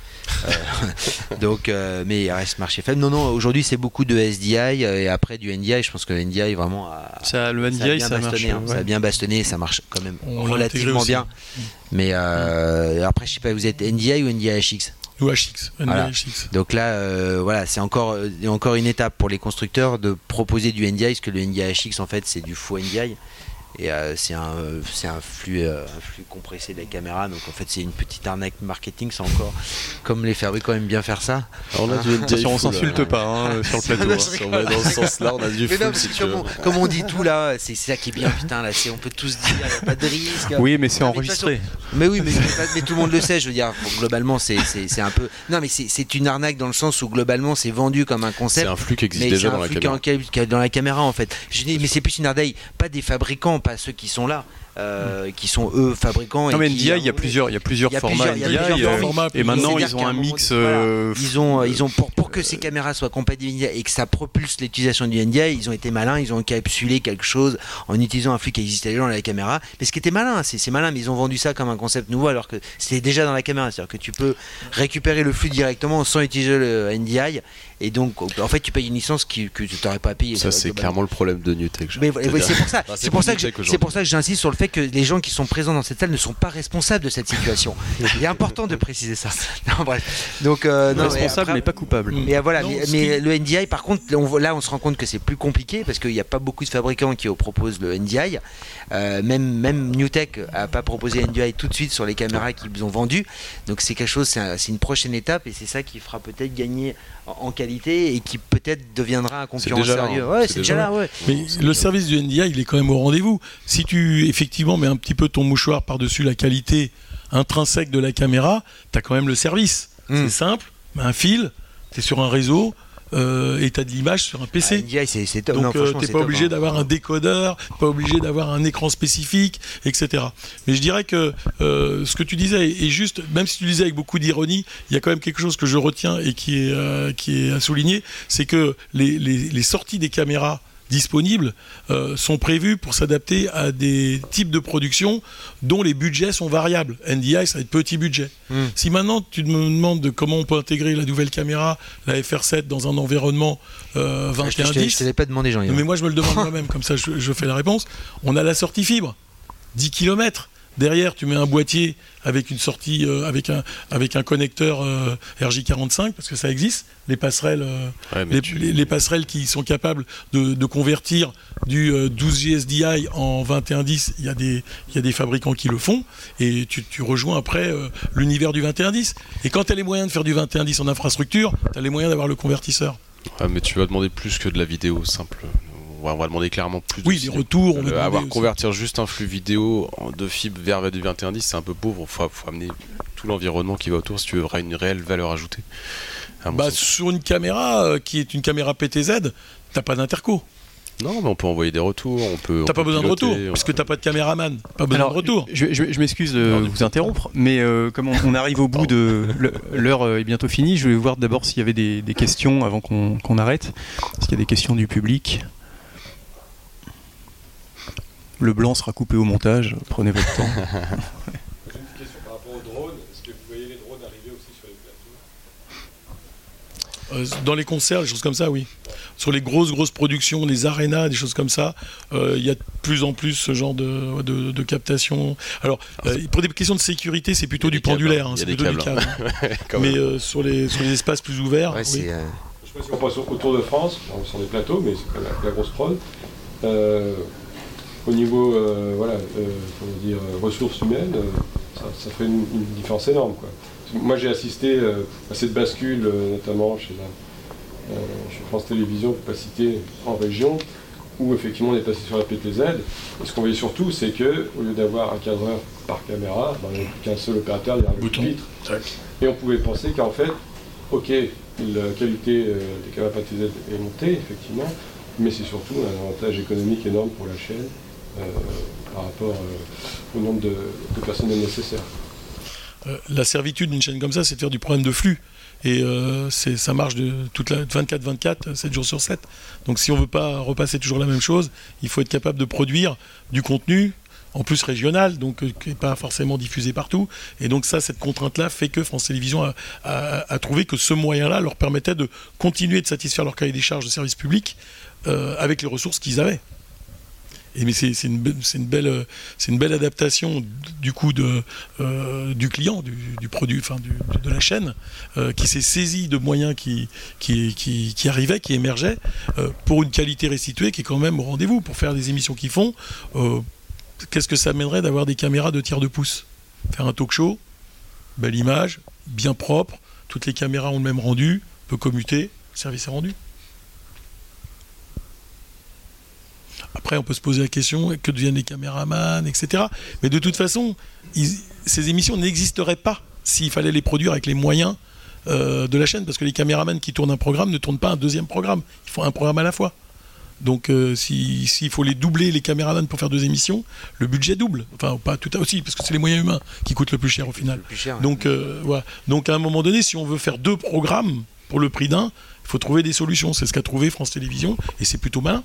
donc, mais il reste marché faible. Non, non, aujourd'hui c'est beaucoup de SDI et après du NDI. Je pense que le NDI vraiment a, ça, le NDI, a bien ça, bastonné, hein. ça a bien bastonné, ça marche quand même relativement bien. Mais après, je sais pas, vous êtes NDI ou NDI-HX ou HX, Donc là, euh, voilà, c'est encore, euh, encore une étape pour les constructeurs de proposer du NDI, parce que le NDI HX, en fait, c'est du faux NDI. Et euh, c'est un, c'est un, flux, un flux compressé de la caméra. Donc en fait, c'est une petite arnaque marketing. C'est encore comme les fabricants aiment bien faire ça. Alors là, hein on s'insulte pas hein, sur le plateau. Hein. dans ce sens-là, on a du full, si comme, on, dit tout là, c'est ça qui est bien. Putain, là, on peut tous dire, il n'y a pas de risque. Oui, mais c'est enregistré. Mais oui, mais, mais, tout le monde le sait. Je veux dire, globalement, c'est, c'est, un peu. Non, mais c'est, une arnaque dans le sens où globalement, c'est vendu comme un concept. C'est un flux qui existe déjà dans la caméra. Dans la caméra, en fait. Je dis, mais c'est plus une arnaque, pas des fabricants pas ceux qui sont là. Euh, qui sont eux fabricants. Non, mais NDI, il y a plusieurs, il y a plusieurs formats et maintenant ils ont un mix. Euh, ils ont, ils ont pour, pour que ces caméras soient compatibles et que ça propulse l'utilisation du NDI, ils ont été malins, ils ont encapsulé quelque chose en utilisant un flux qui existait déjà dans la caméra. Mais ce qui était malin, c'est malin, mais ils ont vendu ça comme un concept nouveau alors que c'était déjà dans la caméra, c'est-à-dire que tu peux récupérer le flux directement sans utiliser le NDI et donc, en fait, tu payes une licence que tu n'aurais pas payé. Ça, c'est clairement le problème de Newtek. Mais c'est pour ça. c'est pour, ça que c'est pour ça que j'insiste sur le fait que les gens qui sont présents dans cette salle ne sont pas responsables de cette situation. Il est important de préciser ça. Non, bref. Donc, euh, non, responsable mais pas coupable. Mais voilà. mais, le NDI, par contre, là, on se rend compte que c'est plus compliqué parce qu'il n'y a pas beaucoup de fabricants qui proposent le NDI. Euh, même même Newtek a pas proposé NDI tout de suite sur les caméras qu'ils ont vendues. Donc c'est quelque chose, c'est une prochaine étape et c'est ça qui fera peut-être gagner en qualité et qui peut-être deviendra un concurrent sérieux. Ouais, c'est déjà, là. Ouais. Mais le service du NDI, il est quand même au rendez-vous. Si tu effectivement mets un petit peu ton mouchoir par-dessus la qualité intrinsèque de la caméra, tu as quand même le service. Hmm. C'est simple, un fil, tu es sur un réseau, euh, et tu as de l'image sur un PC. Ah, c'est top. Donc euh, t'es pas obligé hein. d'avoir un décodeur, pas obligé d'avoir un écran spécifique, etc. Mais je dirais que euh, ce que tu disais est juste, même si tu disais avec beaucoup d'ironie, il y a quand même quelque chose que je retiens et qui est, euh, qui est à souligner, c'est que les, les, les sorties des caméras disponibles euh, sont prévus pour s'adapter à des types de production dont les budgets sont variables. NDI, ça va être petit budget. Hmm. Si maintenant tu me demandes de comment on peut intégrer la nouvelle caméra, la FR7, dans un environnement euh, 21 Je ne t'ai pas demandé, Jean. Mais moi, je me le demande moi-même, comme ça je, je fais la réponse. On a la sortie fibre, 10 km. Derrière, tu mets un boîtier avec une sortie, euh, avec, un, avec un connecteur euh, RJ45, parce que ça existe, les passerelles, euh, les, passerelles qui sont capables de, convertir du 12G SDI en 2110, il y, a des, il y a des fabricants qui le font, et tu, tu rejoins après l'univers du 2110. Et quand tu as les moyens de faire du 2110 en infrastructure, tu as les moyens d'avoir le convertisseur. mais tu vas demander plus que de la vidéo simple on va demander clairement plus. Oui, des retours. On avoir convertir juste un flux vidéo de fibre vers du 2110, c'est un peu pauvre. Il faut, amener tout l'environnement qui va autour si tu veux avoir une réelle valeur ajoutée. Bah, sur une caméra euh, qui est une caméra PTZ, t'as pas d'interco. Non, mais on peut envoyer des retours. On peut. T'as pas besoin de retour, puisque t'as pas de caméraman. Pas besoin de retour. Je, m'excuse de vous interrompre, mais euh, comme on, arrive au bout de l'heure est bientôt finie, je vais voir d'abord s'il y avait des, questions avant qu'on arrête. S'il y a des questions du public? Le blanc sera coupé au montage, prenez votre temps. J'ai une question par rapport aux drones. Est-ce que vous voyez les drones arriver aussi sur les plateaux euh, Dans les concerts, des choses comme ça, oui. Sur les grosses, grosses productions, les arénas, des choses comme ça, euh, il y a de plus en plus ce genre de, de, captation. Alors, euh, pour des questions de sécurité, c'est plutôt du pendulaire, hein, c'est plutôt du câble. mais sur, les, sur les espaces plus ouverts. oui. Je sais pas si on passe autour de France, sur des plateaux, mais c'est la, la grosse prod au niveau euh, voilà, euh, dire, ressources humaines, euh, ça, fait une, différence énorme. Quoi. Moi j'ai assisté à cette bascule, notamment chez, chez, France Télévisions, pour pas citer, en région. où effectivement on est passé sur la PTZ. Et ce qu'on voyait surtout, c'est que au lieu d'avoir un cadreur par caméra, ben, il n'y avait plus qu'un seul opérateur derrière le Bouton. pupitre. Et on pouvait penser qu'en fait, ok, la qualité euh, des caméras PTZ est montée, effectivement, mais c'est surtout un avantage économique énorme pour la chaîne euh, par rapport euh, au nombre de, de personnel nécessaire. Euh, la servitude d'une chaîne comme ça, c'est de faire du problème de flux. Et euh, ça marche de toute la 24-24, 7 jours sur 7. Donc si on veut pas repasser toujours la même chose, il faut être capable de produire du contenu, en plus régional, donc euh, qui n'est pas forcément diffusé partout. Et donc ça, cette contrainte-là fait que France Télévisions a, trouvé que ce moyen-là leur permettait de continuer de satisfaire leur cahier des charges de service public euh, avec les ressources qu'ils avaient. Mais c'est une, belle, adaptation du coup euh, du client, du, du produit, enfin de la chaîne, euh, qui s'est saisi de moyens qui, arrivaient, qui émergeaient, euh, pour une qualité restituée qui est quand même au rendez-vous. Pour faire des émissions qu'ils font, qu'est-ce que ça mènerait d'avoir des caméras de tiers de pouce? Faire un talk show, belle image, bien propre, toutes les caméras ont le même rendu, peut commuter, le service est rendu. Après, on peut se poser la question que deviennent les caméramans, etc. Mais de toute façon, ils- ces émissions n'existeraient pas s'il fallait les produire avec les moyens euh, de la chaîne, parce que les caméramans qui tournent un programme ne tournent pas un deuxième programme. Ils font un programme à la fois. Donc, euh, si- s'il faut les doubler, les caméramans, pour faire deux émissions, le budget double. Enfin, pas tout à aussi, parce que c'est les moyens humains qui coûtent le plus cher au final. Cher. Donc, euh, voilà. Donc, à un moment donné, si on veut faire deux programmes pour le prix d'un, il faut trouver des solutions. C'est ce qu'a trouvé France Télévisions, et c'est plutôt malin.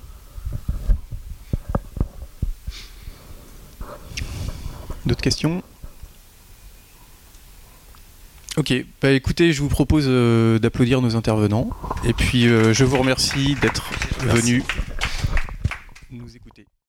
D'autres questions? Ok, bah écoutez, je vous propose euh, d'applaudir nos intervenants. Et puis euh, je vous remercie d'être venus nous écouter.